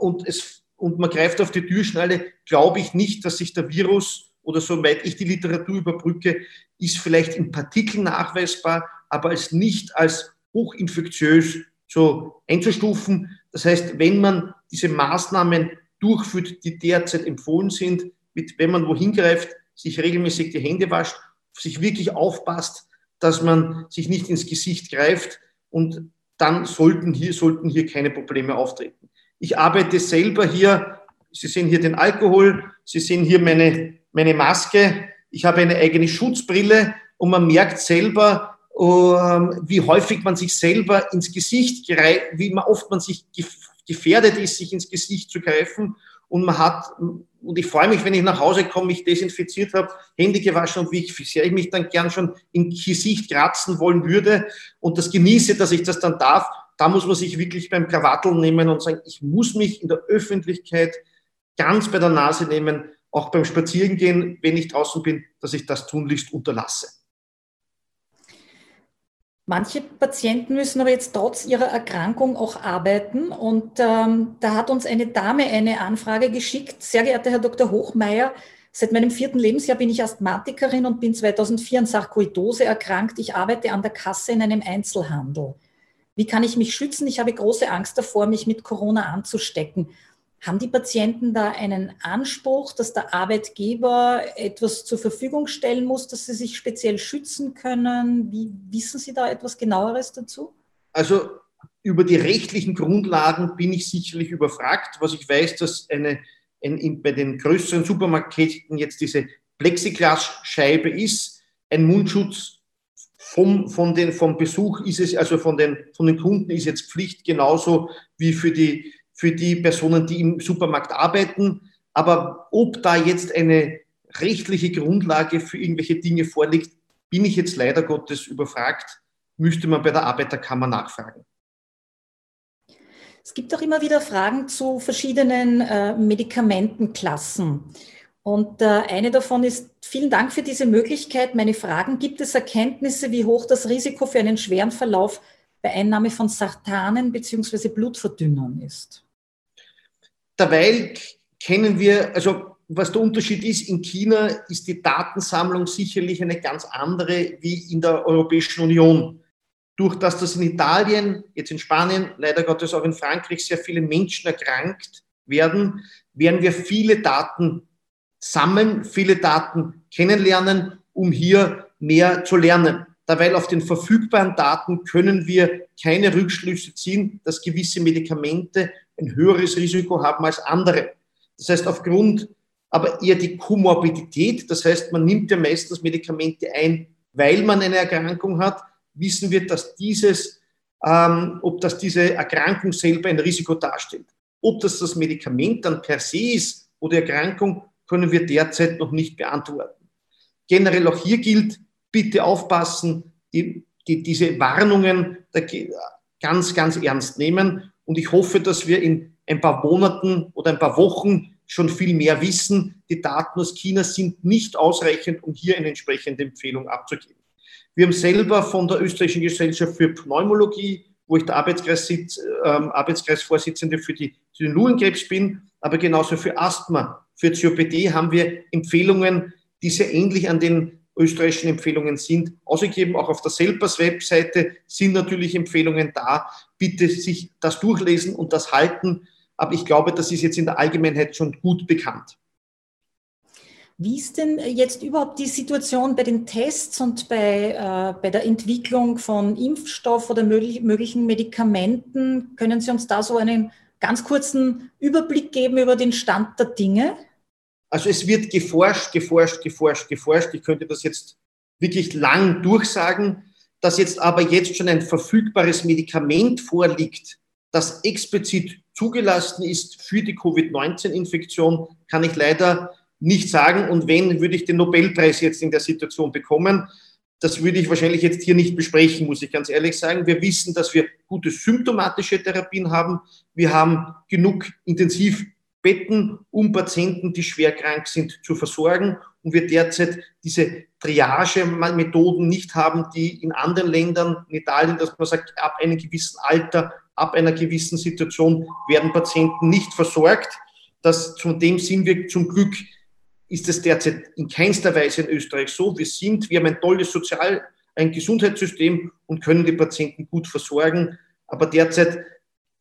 und, es, und man greift auf die Türschnalle, glaube ich nicht, dass sich der Virus oder soweit ich die Literatur überbrücke, ist vielleicht in Partikeln nachweisbar, aber als nicht als hochinfektiös so einzustufen. Das heißt, wenn man diese Maßnahmen durchführt, die derzeit empfohlen sind, mit, wenn man wohin greift, sich regelmäßig die Hände wascht, sich wirklich aufpasst, dass man sich nicht ins Gesicht greift und dann sollten hier, sollten hier keine Probleme auftreten. Ich arbeite selber hier, Sie sehen hier den Alkohol, Sie sehen hier meine, meine Maske, ich habe eine eigene Schutzbrille und man merkt selber, ähm, wie häufig man sich selber ins Gesicht greift, wie oft man sich gefährdet ist, sich ins Gesicht zu greifen. Und man hat, und ich freue mich, wenn ich nach Hause komme, mich desinfiziert habe, Hände gewaschen und wie sehr ich mich dann gern schon im Gesicht kratzen wollen würde und das genieße, dass ich das dann darf. Da muss man sich wirklich beim Krawatteln nehmen und sagen, ich muss mich in der Öffentlichkeit ganz bei der Nase nehmen, auch beim Spazierengehen, wenn ich draußen bin, dass ich das tunlichst unterlasse. Manche Patienten müssen aber jetzt trotz ihrer Erkrankung auch arbeiten. Und ähm, da hat uns eine Dame eine Anfrage geschickt. Sehr geehrter Herr Dr. Hochmeier, seit meinem vierten Lebensjahr bin ich Asthmatikerin und bin 2004 an Sarkoidose erkrankt. Ich arbeite an der Kasse in einem Einzelhandel. Wie kann ich mich schützen? Ich habe große Angst davor, mich mit Corona anzustecken. Haben die Patienten da einen Anspruch, dass der Arbeitgeber etwas zur Verfügung stellen muss, dass sie sich speziell schützen können? Wie wissen Sie da etwas genaueres dazu? Also über die rechtlichen Grundlagen bin ich sicherlich überfragt. Was ich weiß, dass eine, ein, bei den größeren Supermarktketten jetzt diese Plexiglasscheibe ist, ein Mundschutz vom, von den, vom Besuch ist es, also von den, von den Kunden ist jetzt Pflicht genauso wie für die für die Personen, die im Supermarkt arbeiten. Aber ob da jetzt eine rechtliche Grundlage für irgendwelche Dinge vorliegt, bin ich jetzt leider Gottes überfragt. Müsste man bei der Arbeiterkammer nachfragen. Es gibt auch immer wieder Fragen zu verschiedenen äh, Medikamentenklassen. Und äh, eine davon ist, vielen Dank für diese Möglichkeit. Meine Fragen, gibt es Erkenntnisse, wie hoch das Risiko für einen schweren Verlauf bei Einnahme von Sartanen bzw. Blutverdünnern ist? Derweil kennen wir, also was der Unterschied ist, in China ist die Datensammlung sicherlich eine ganz andere wie in der Europäischen Union. Durch das, dass in Italien, jetzt in Spanien, leider Gottes auch in Frankreich sehr viele Menschen erkrankt werden, werden wir viele Daten sammeln, viele Daten kennenlernen, um hier mehr zu lernen. Dabei auf den verfügbaren Daten können wir keine Rückschlüsse ziehen, dass gewisse Medikamente ein höheres Risiko haben als andere. Das heißt, aufgrund aber eher die Komorbidität, das heißt, man nimmt ja meistens Medikamente ein, weil man eine Erkrankung hat, wissen wir, dass dieses, ähm, ob das diese Erkrankung selber ein Risiko darstellt. Ob das das Medikament dann per se ist oder Erkrankung, können wir derzeit noch nicht beantworten. Generell auch hier gilt, bitte aufpassen, die, die, diese Warnungen ganz, ganz ernst nehmen und ich hoffe, dass wir in ein paar Monaten oder ein paar Wochen schon viel mehr wissen. Die Daten aus China sind nicht ausreichend, um hier eine entsprechende Empfehlung abzugeben. Wir haben selber von der Österreichischen Gesellschaft für Pneumologie, wo ich der Arbeitskreis sitz, äh, Arbeitskreisvorsitzende für, die, für den Lungenkrebs bin, aber genauso für Asthma, für COPD haben wir Empfehlungen, die sehr ähnlich an den österreichischen Empfehlungen sind, ausgegeben. Auch auf der Selpers-Webseite sind natürlich Empfehlungen da. Bitte sich das durchlesen und das halten. Aber ich glaube, das ist jetzt in der Allgemeinheit schon gut bekannt. Wie ist denn jetzt überhaupt die Situation bei den Tests und bei, äh, bei der Entwicklung von Impfstoff oder möglich, möglichen Medikamenten? Können Sie uns da so einen ganz kurzen Überblick geben über den Stand der Dinge? Also es wird geforscht, geforscht, geforscht, geforscht. Ich könnte das jetzt wirklich lang durchsagen. dass jetzt aber jetzt schon ein verfügbares Medikament vorliegt, das explizit zugelassen ist für die Covid-19-Infektion, kann ich leider nicht sagen. Und wenn, würde ich den Nobelpreis jetzt in der Situation bekommen. Das würde ich wahrscheinlich jetzt hier nicht besprechen, muss ich ganz ehrlich sagen. Wir wissen, dass wir gute symptomatische Therapien haben. Wir haben genug Intensivbetten, um Patienten, die schwer krank sind, zu versorgen. Und wir derzeit diese Triage-Methoden nicht haben, die in anderen Ländern, in Italien, dass man sagt, ab einem gewissen Alter, ab einer gewissen Situation werden Patienten nicht versorgt. Das, von dem sind wir zum Glück ist es derzeit in keinster Weise in Österreich so. Wir sind, wir haben ein tolles Sozial-, ein Gesundheitssystem und können die Patienten gut versorgen. Aber derzeit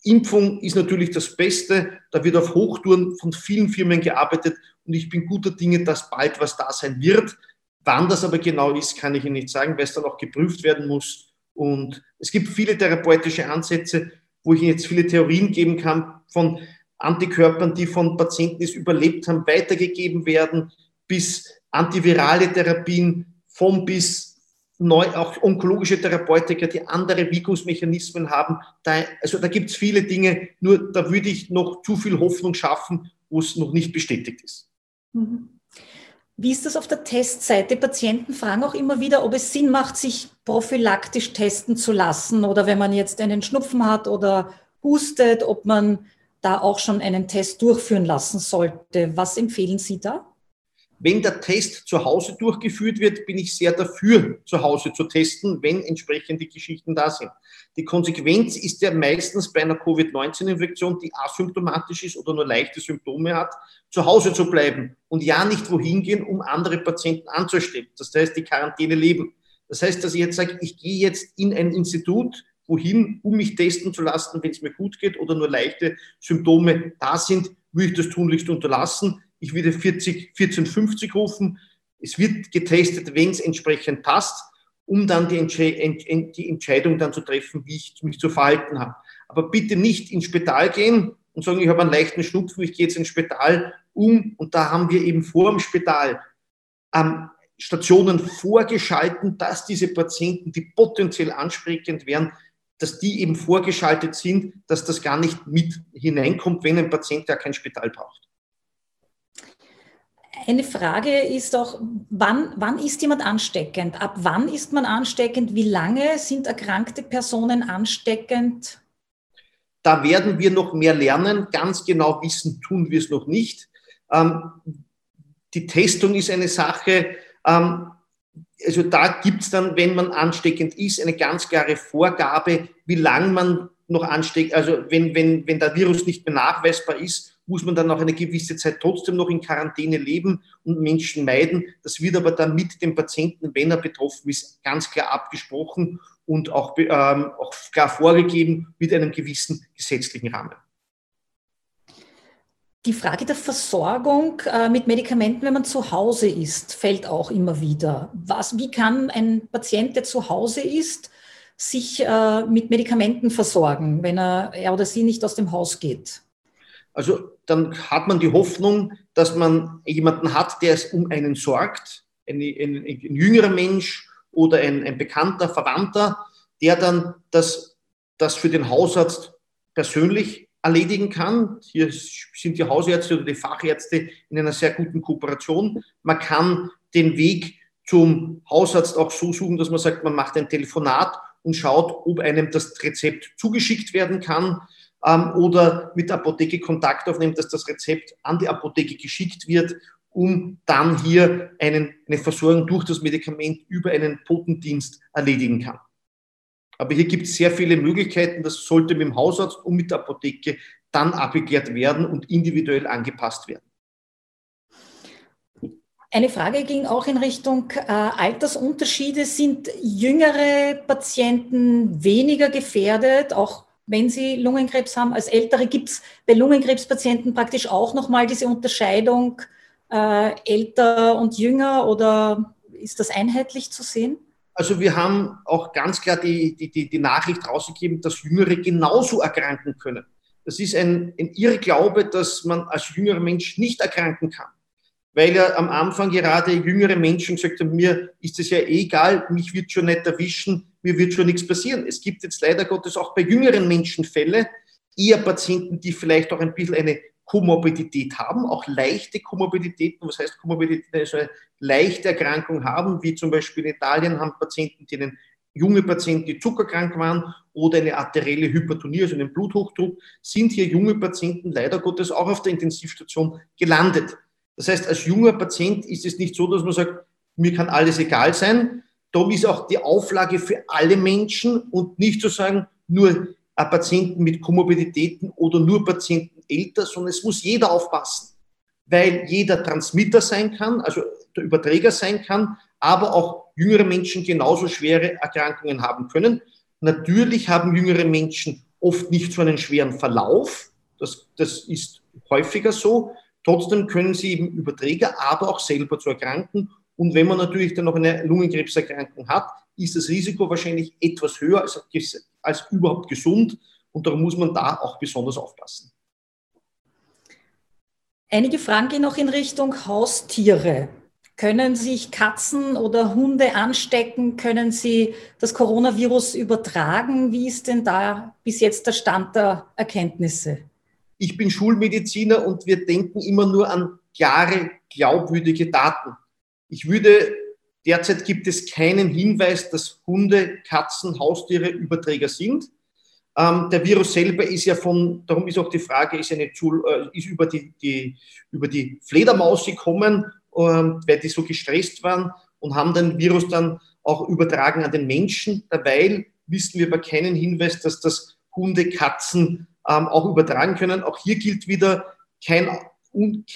Impfung ist natürlich das Beste. Da wird auf Hochtouren von vielen Firmen gearbeitet und ich bin guter Dinge, dass bald was da sein wird. Wann das aber genau ist, kann ich Ihnen nicht sagen, weil es dann auch geprüft werden muss. Und es gibt viele therapeutische Ansätze, wo ich Ihnen jetzt viele Theorien geben kann von Antikörpern, die von Patienten, die es überlebt haben, weitergegeben werden, bis antivirale Therapien, vom bis neu, auch onkologische Therapeutika, die andere Virusmechanismen haben. Da, also da gibt es viele Dinge, nur da würde ich noch zu viel Hoffnung schaffen, wo es noch nicht bestätigt ist. Mhm. Wie ist das auf der Testseite? Patienten fragen auch immer wieder, ob es Sinn macht, sich prophylaktisch testen zu lassen oder wenn man jetzt einen Schnupfen hat oder hustet, ob man da auch schon einen Test durchführen lassen sollte. Was empfehlen Sie da? Wenn der Test zu Hause durchgeführt wird, bin ich sehr dafür, zu Hause zu testen, wenn entsprechende Geschichten da sind. Die Konsequenz ist ja meistens bei einer Covid-19-Infektion, die asymptomatisch ist oder nur leichte Symptome hat, zu Hause zu bleiben und ja nicht wohin gehen, um andere Patienten anzustecken. Das heißt, die Quarantäne leben. Das heißt, dass ich jetzt sage, ich gehe jetzt in ein Institut, wohin, um mich testen zu lassen, wenn es mir gut geht oder nur leichte Symptome da sind, würde ich das tunlichst unterlassen. Ich würde 40, 1450 rufen. Es wird getestet, wenn es entsprechend passt, um dann die, Entsche die Entscheidung dann zu treffen, wie ich mich zu verhalten habe. Aber bitte nicht ins Spital gehen und sagen, ich habe einen leichten Schnupfen, ich gehe jetzt ins Spital um. Und da haben wir eben vor dem Spital ähm, Stationen vorgeschalten, dass diese Patienten, die potenziell ansprechend wären, dass die eben vorgeschaltet sind, dass das gar nicht mit hineinkommt, wenn ein Patient ja kein Spital braucht. Eine Frage ist auch, wann, wann ist jemand ansteckend? Ab wann ist man ansteckend? Wie lange sind erkrankte Personen ansteckend? Da werden wir noch mehr lernen. Ganz genau wissen tun wir es noch nicht. Ähm, die Testung ist eine Sache. Ähm, also da gibt es dann, wenn man ansteckend ist, eine ganz klare Vorgabe, wie lange man noch ansteckt. Also wenn, wenn, wenn der Virus nicht mehr nachweisbar ist, muss man dann auch eine gewisse Zeit trotzdem noch in Quarantäne leben und Menschen meiden. Das wird aber dann mit dem Patienten, wenn er betroffen ist, ganz klar abgesprochen und auch, ähm, auch klar vorgegeben mit einem gewissen gesetzlichen Rahmen. Die Frage der Versorgung äh, mit Medikamenten, wenn man zu Hause ist, fällt auch immer wieder. Was, wie kann ein Patient, der zu Hause ist, sich äh, mit Medikamenten versorgen, wenn er, er oder sie nicht aus dem Haus geht? Also dann hat man die Hoffnung, dass man jemanden hat, der es um einen sorgt, ein, ein, ein jüngerer Mensch oder ein, ein bekannter Verwandter, der dann das, das für den Hausarzt persönlich erledigen kann. Hier sind die Hausärzte oder die Fachärzte in einer sehr guten Kooperation. Man kann den Weg zum Hausarzt auch so suchen, dass man sagt, man macht ein Telefonat und schaut, ob einem das Rezept zugeschickt werden kann ähm, oder mit der Apotheke Kontakt aufnimmt, dass das Rezept an die Apotheke geschickt wird, um dann hier einen, eine Versorgung durch das Medikament über einen Potendienst erledigen kann. Aber hier gibt es sehr viele Möglichkeiten. Das sollte mit dem Hausarzt und mit der Apotheke dann abgeklärt werden und individuell angepasst werden. Eine Frage ging auch in Richtung äh, Altersunterschiede. Sind jüngere Patienten weniger gefährdet, auch wenn sie Lungenkrebs haben, als ältere? Gibt es bei Lungenkrebspatienten praktisch auch nochmal diese Unterscheidung äh, älter und jünger oder ist das einheitlich zu sehen? Also wir haben auch ganz klar die, die, die, Nachricht rausgegeben, dass Jüngere genauso erkranken können. Das ist ein, ein Irrglaube, dass man als jüngerer Mensch nicht erkranken kann. Weil ja am Anfang gerade jüngere Menschen gesagt haben, mir ist es ja eh egal, mich wird schon nicht erwischen, mir wird schon nichts passieren. Es gibt jetzt leider Gottes auch bei jüngeren Menschen Fälle, eher Patienten, die vielleicht auch ein bisschen eine Komorbidität haben, auch leichte Komorbiditäten, was heißt Komorbidität, also eine leichte Erkrankung haben, wie zum Beispiel in Italien haben Patienten, die junge Patienten, die zuckerkrank waren oder eine arterielle Hypertonie, also einen Bluthochdruck, sind hier junge Patienten leider Gottes auch auf der Intensivstation gelandet. Das heißt, als junger Patient ist es nicht so, dass man sagt, mir kann alles egal sein. Darum ist auch die Auflage für alle Menschen und nicht zu sagen, nur Patienten mit Komorbiditäten oder nur Patienten älter, sondern es muss jeder aufpassen, weil jeder Transmitter sein kann, also der Überträger sein kann, aber auch jüngere Menschen genauso schwere Erkrankungen haben können. Natürlich haben jüngere Menschen oft nicht so einen schweren Verlauf, das, das ist häufiger so. Trotzdem können sie eben Überträger, aber auch selber zu erkranken. Und wenn man natürlich dann noch eine Lungenkrebserkrankung hat, ist das Risiko wahrscheinlich etwas höher als, als überhaupt gesund. Und darum muss man da auch besonders aufpassen. Einige Fragen gehen noch in Richtung Haustiere. Können sich Katzen oder Hunde anstecken? Können sie das Coronavirus übertragen? Wie ist denn da bis jetzt der Stand der Erkenntnisse? Ich bin Schulmediziner und wir denken immer nur an klare, glaubwürdige Daten. Ich würde, derzeit gibt es keinen Hinweis, dass Hunde, Katzen, Haustiere Überträger sind. Ähm, der Virus selber ist ja von, darum ist auch die Frage, ist, eine, äh, ist über, die, die, über die Fledermaus gekommen ähm, weil die so gestresst waren und haben den Virus dann auch übertragen an den Menschen. Dabei wissen wir aber keinen Hinweis, dass das Hunde, Katzen ähm, auch übertragen können. Auch hier gilt wieder kein,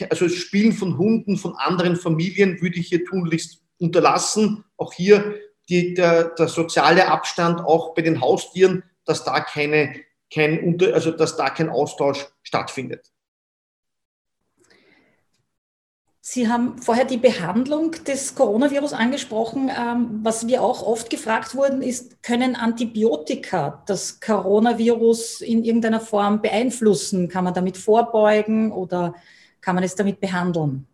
also das Spielen von Hunden von anderen Familien würde ich hier tunlichst unterlassen. Auch hier die, der, der soziale Abstand auch bei den Haustieren, dass da keine, kein, also dass da kein Austausch stattfindet. Sie haben vorher die Behandlung des Coronavirus angesprochen. Ähm, was wir auch oft gefragt wurden, ist, können Antibiotika das Coronavirus in irgendeiner Form beeinflussen? Kann man damit vorbeugen oder kann man es damit behandeln?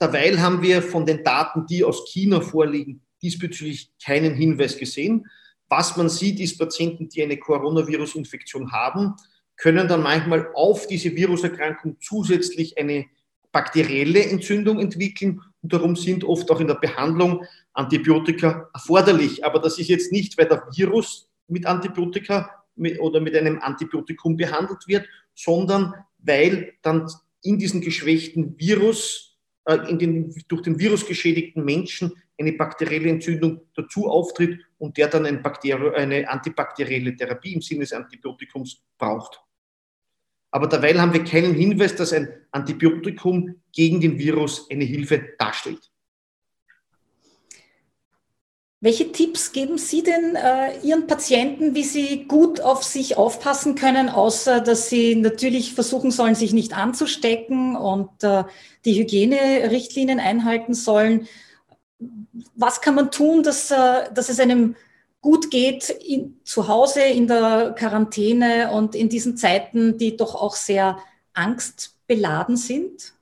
Derweil haben wir von den Daten, die aus China vorliegen, diesbezüglich keinen Hinweis gesehen. Was man sieht, ist Patienten, die eine Coronavirus-Infektion haben, können dann manchmal auf diese Viruserkrankung zusätzlich eine bakterielle Entzündung entwickeln und darum sind oft auch in der Behandlung Antibiotika erforderlich. Aber das ist jetzt nicht, weil der Virus mit Antibiotika oder mit einem Antibiotikum behandelt wird, sondern weil dann in diesen geschwächten Virus, äh, in den, durch den Virus geschädigten Menschen eine bakterielle Entzündung dazu auftritt und der dann ein eine antibakterielle Therapie im Sinne des Antibiotikums braucht. Aber derweil haben wir keinen Hinweis, dass ein Antibiotikum gegen den Virus eine Hilfe darstellt. Welche Tipps geben Sie denn äh, Ihren Patienten, wie sie gut auf sich aufpassen können, außer dass sie natürlich versuchen sollen, sich nicht anzustecken und äh, die Hygienerichtlinien einhalten sollen? Was kann man tun, dass, äh, dass es einem gut geht in, zu Hause in der Quarantäne und in diesen Zeiten, die doch auch sehr angstbeladen sind?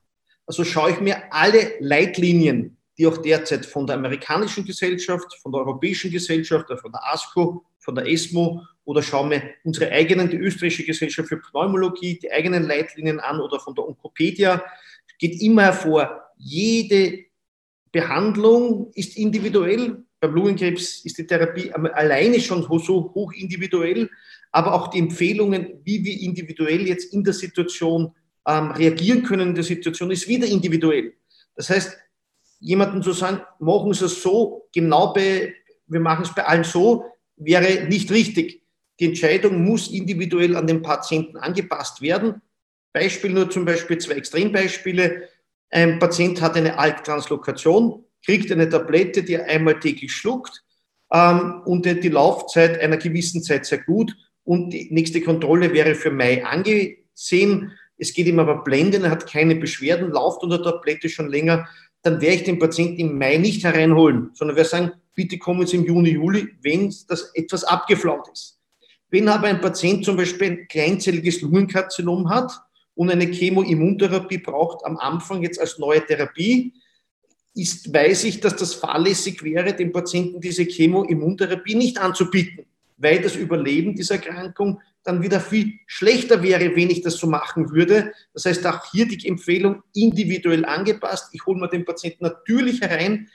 Also schaue ich mir alle Leitlinien, die auch derzeit von der amerikanischen Gesellschaft, von der europäischen Gesellschaft, von der ASCO, von der ESMO oder schaue mir unsere eigenen, die österreichische Gesellschaft für Pneumologie, die eigenen Leitlinien an oder von der Onkopedia, geht immer hervor, jede Behandlung ist individuell, beim Lungenkrebs ist die Therapie alleine schon so hoch individuell, aber auch die Empfehlungen, wie wir individuell jetzt in der Situation ähm, reagieren können in der Situation, ist wieder individuell. Das heißt, jemandem zu sagen, machen Sie es so, genau bei, wir machen es bei allen so, wäre nicht richtig. Die Entscheidung muss individuell an den Patienten angepasst werden. Beispiel nur zum Beispiel zwei Extrembeispiele. Ein Patient hat eine Alktranslokation, kriegt eine Tablette, die er einmal täglich schluckt ähm, und die Laufzeit einer gewissen Zeit sehr gut. Und die nächste Kontrolle wäre für Mai angesehen. Es geht ihm aber blenden, er hat keine Beschwerden, läuft unter der Tablette schon länger. Dann werde ich den Patienten im Mai nicht hereinholen, sondern werde sagen, bitte kommen Sie im Juni, Juli, wenn das etwas abgeflaut ist. Wenn aber ein Patient zum Beispiel ein kleinzelliges Lungenkarzinom hat und eine Chemoimmuntherapie braucht am Anfang jetzt als neue Therapie, ist, weiß ich, dass das fahrlässig wäre, dem Patienten diese Chemo-Immuntherapie nicht anzubieten, weil das Überleben dieser Erkrankung dann wieder viel schlechter wäre, wenn ich das so machen würde. Das heißt, auch hier die Empfehlung individuell angepasst. Ich hole mir den Patienten natürlich herein,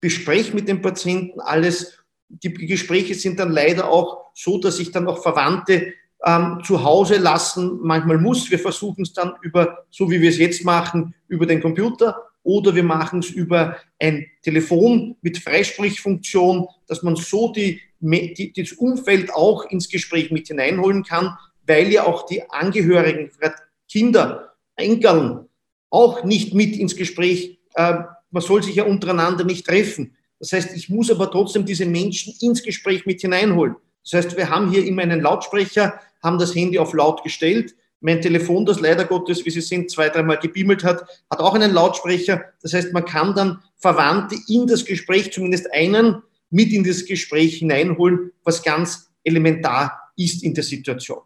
bespreche mit dem Patienten alles. Die Gespräche sind dann leider auch so, dass ich dann auch Verwandte ähm, zu Hause lassen manchmal muss. Wir versuchen es dann über, so wie wir es jetzt machen, über den Computer oder wir machen es über ein Telefon mit Freisprechfunktion, dass man so die, das Umfeld auch ins Gespräch mit hineinholen kann, weil ja auch die Angehörigen, Kinder, Enkeln auch nicht mit ins Gespräch, äh, man soll sich ja untereinander nicht treffen. Das heißt, ich muss aber trotzdem diese Menschen ins Gespräch mit hineinholen. Das heißt, wir haben hier immer einen Lautsprecher, haben das Handy auf laut gestellt. Mein Telefon, das leider Gottes, wie Sie sehen, zwei, dreimal gebimmelt hat, hat auch einen Lautsprecher. Das heißt, man kann dann Verwandte in das Gespräch, zumindest einen, mit in das Gespräch hineinholen, was ganz elementar ist in der Situation.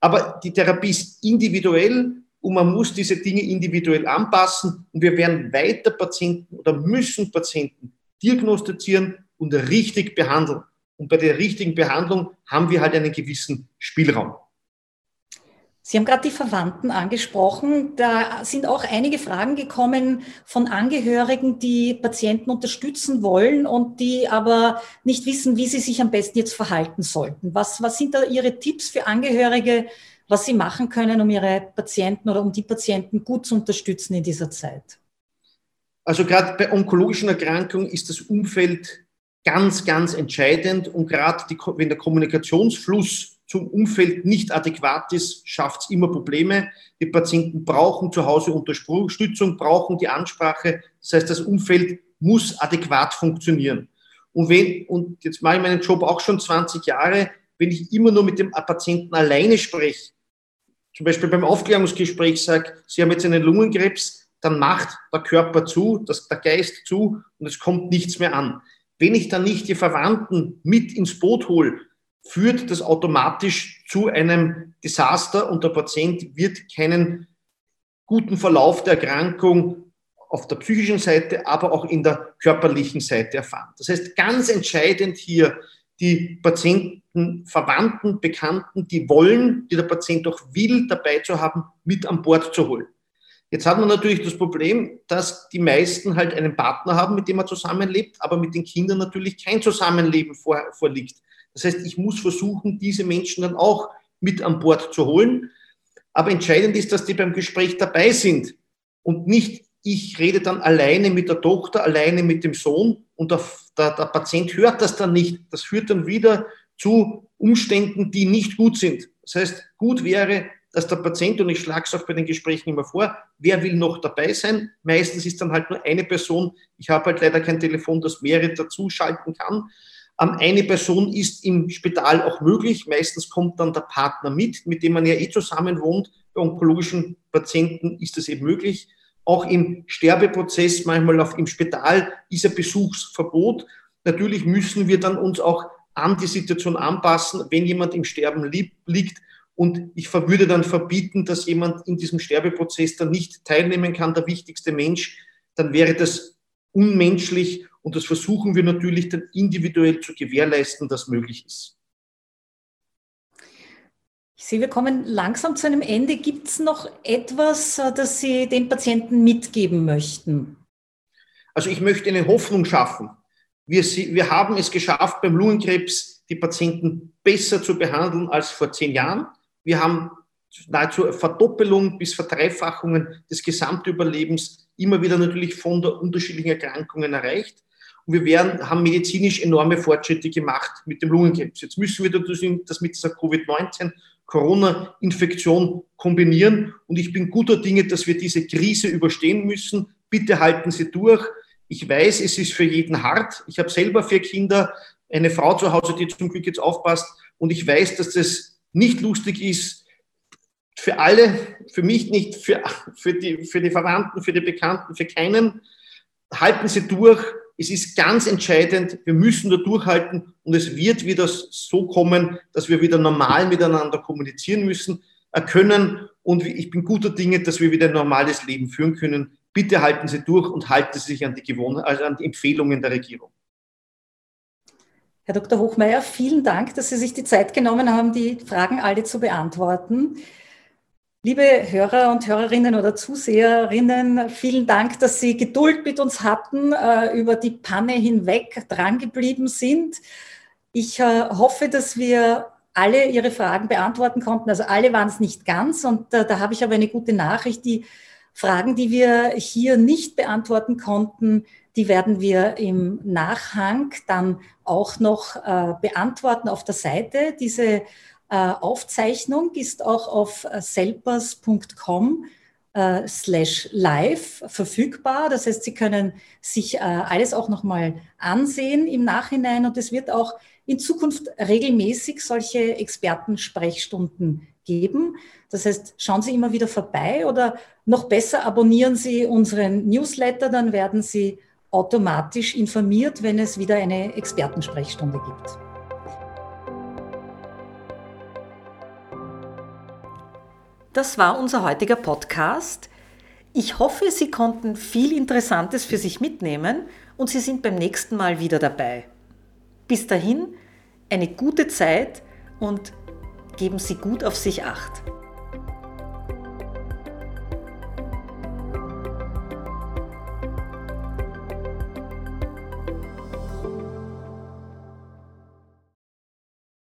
Aber die Therapie ist individuell und man muss diese Dinge individuell anpassen und wir werden weiter Patienten oder müssen Patienten diagnostizieren und richtig behandeln. Und bei der richtigen Behandlung haben wir halt einen gewissen Spielraum. Sie haben gerade die Verwandten angesprochen. Da sind auch einige Fragen gekommen von Angehörigen, die Patienten unterstützen wollen und die aber nicht wissen, wie sie sich am besten jetzt verhalten sollten. Was, was sind da Ihre Tipps für Angehörige, was sie machen können, um ihre Patienten oder um die Patienten gut zu unterstützen in dieser Zeit? Also gerade bei onkologischen Erkrankungen ist das Umfeld ganz, ganz entscheidend. Und gerade wenn der Kommunikationsfluss zum Umfeld nicht adäquat ist, schafft es immer Probleme. Die Patienten brauchen zu Hause Unterstützung, brauchen die Ansprache. Das heißt, das Umfeld muss adäquat funktionieren. Und, wenn, und jetzt mache ich meinen Job auch schon 20 Jahre, wenn ich immer nur mit dem Patienten alleine spreche, zum Beispiel beim Aufklärungsgespräch sage, Sie haben jetzt einen Lungenkrebs, dann macht der Körper zu, das, der Geist zu und es kommt nichts mehr an. Wenn ich dann nicht die Verwandten mit ins Boot hole, führt das automatisch zu einem Desaster und der Patient wird keinen guten Verlauf der Erkrankung auf der psychischen Seite, aber auch in der körperlichen Seite erfahren. Das heißt, ganz entscheidend hier die Patienten, Verwandten, Bekannten, die wollen, die der Patient auch will, dabei zu haben, mit an Bord zu holen. Jetzt hat man natürlich das Problem, dass die meisten halt einen Partner haben, mit dem man zusammenlebt, aber mit den Kindern natürlich kein Zusammenleben vor, vorliegt. Das heißt, ich muss versuchen, diese Menschen dann auch mit an Bord zu holen. Aber entscheidend ist, dass die beim Gespräch dabei sind und nicht ich rede dann alleine mit der Tochter, alleine mit dem Sohn und der, der, der Patient hört das dann nicht. Das führt dann wieder zu Umständen, die nicht gut sind. Das heißt, gut wäre, dass der Patient, und ich schlage es auch bei den Gesprächen immer vor, wer will noch dabei sein? Meistens ist dann halt nur eine Person. Ich habe halt leider kein Telefon, das mehrere dazuschalten kann. Eine Person ist im Spital auch möglich. Meistens kommt dann der Partner mit, mit dem man ja eh zusammen wohnt. Bei onkologischen Patienten ist das eben möglich. Auch im Sterbeprozess, manchmal auf, im Spital, ist ein Besuchsverbot. Natürlich müssen wir dann uns auch an die Situation anpassen, wenn jemand im Sterben liegt und ich würde dann verbieten, dass jemand in diesem Sterbeprozess dann nicht teilnehmen kann, der wichtigste Mensch, dann wäre das unmenschlich und das versuchen wir natürlich dann individuell zu gewährleisten, dass möglich ist. Ich sehe, wir kommen langsam zu einem Ende. Gibt es noch etwas, äh, das Sie den Patienten mitgeben möchten? Also ich möchte eine Hoffnung schaffen. Wir, wir haben es geschafft, beim Lungenkrebs die Patienten besser zu behandeln als vor zehn Jahren. Wir haben nahezu Verdoppelung bis Verdreifachungen des Gesamtüberlebens immer wieder natürlich von der unterschiedlichen Erkrankungen erreicht. Und wir werden, haben medizinisch enorme Fortschritte gemacht mit dem Lungenkrebs. Jetzt müssen wir das mit dieser Covid-19 Corona-Infektion kombinieren. Und ich bin guter Dinge, dass wir diese Krise überstehen müssen. Bitte halten Sie durch. Ich weiß, es ist für jeden hart. Ich habe selber vier Kinder, eine Frau zu Hause, die zum Glück jetzt aufpasst. Und ich weiß, dass das nicht lustig ist, für alle, für mich nicht, für, für, die, für die Verwandten, für die Bekannten, für keinen. Halten Sie durch. Es ist ganz entscheidend. Wir müssen da durchhalten und es wird wieder so kommen, dass wir wieder normal miteinander kommunizieren müssen, äh, können. Und ich bin guter Dinge, dass wir wieder ein normales Leben führen können. bitte halten Sie durch und halten Sie sich an die, Gewohn also an die Empfehlungen der Regierung. Herr Dr. Hochmeier, vielen Dank, dass Sie sich die Zeit genommen haben, die Fragen alle zu beantworten. Liebe Hörer und Hörerinnen oder Zuseherinnen, vielen Dank, dass Sie Geduld mit uns hatten, äh, über die Panne hinweg drangeblieben sind. Ich äh, hoffe, dass wir alle Ihre Fragen beantworten konnten. Also alle waren es nicht ganz und äh, da habe ich aber eine gute Nachricht. Die Fragen, die wir hier nicht beantworten konnten, die werden wir im Nachhang dann auch noch beantworten auf der Seite. Diese Aufzeichnung ist auch auf selpers.com äh, slash live verfügbar. Das heißt, Sie können sich äh, alles auch nochmal ansehen im Nachhinein und es wird auch in Zukunft regelmäßig solche Expertensprechstunden geben. Das heißt, schauen Sie immer wieder vorbei oder noch besser abonnieren Sie unseren Newsletter, dann werden Sie automatisch informiert, wenn es wieder eine Expertensprechstunde gibt. Das war unser heutiger Podcast. Ich hoffe, Sie konnten viel Interessantes für sich mitnehmen und Sie sind beim nächsten Mal wieder dabei. Bis dahin eine gute Zeit und geben Sie gut auf sich acht.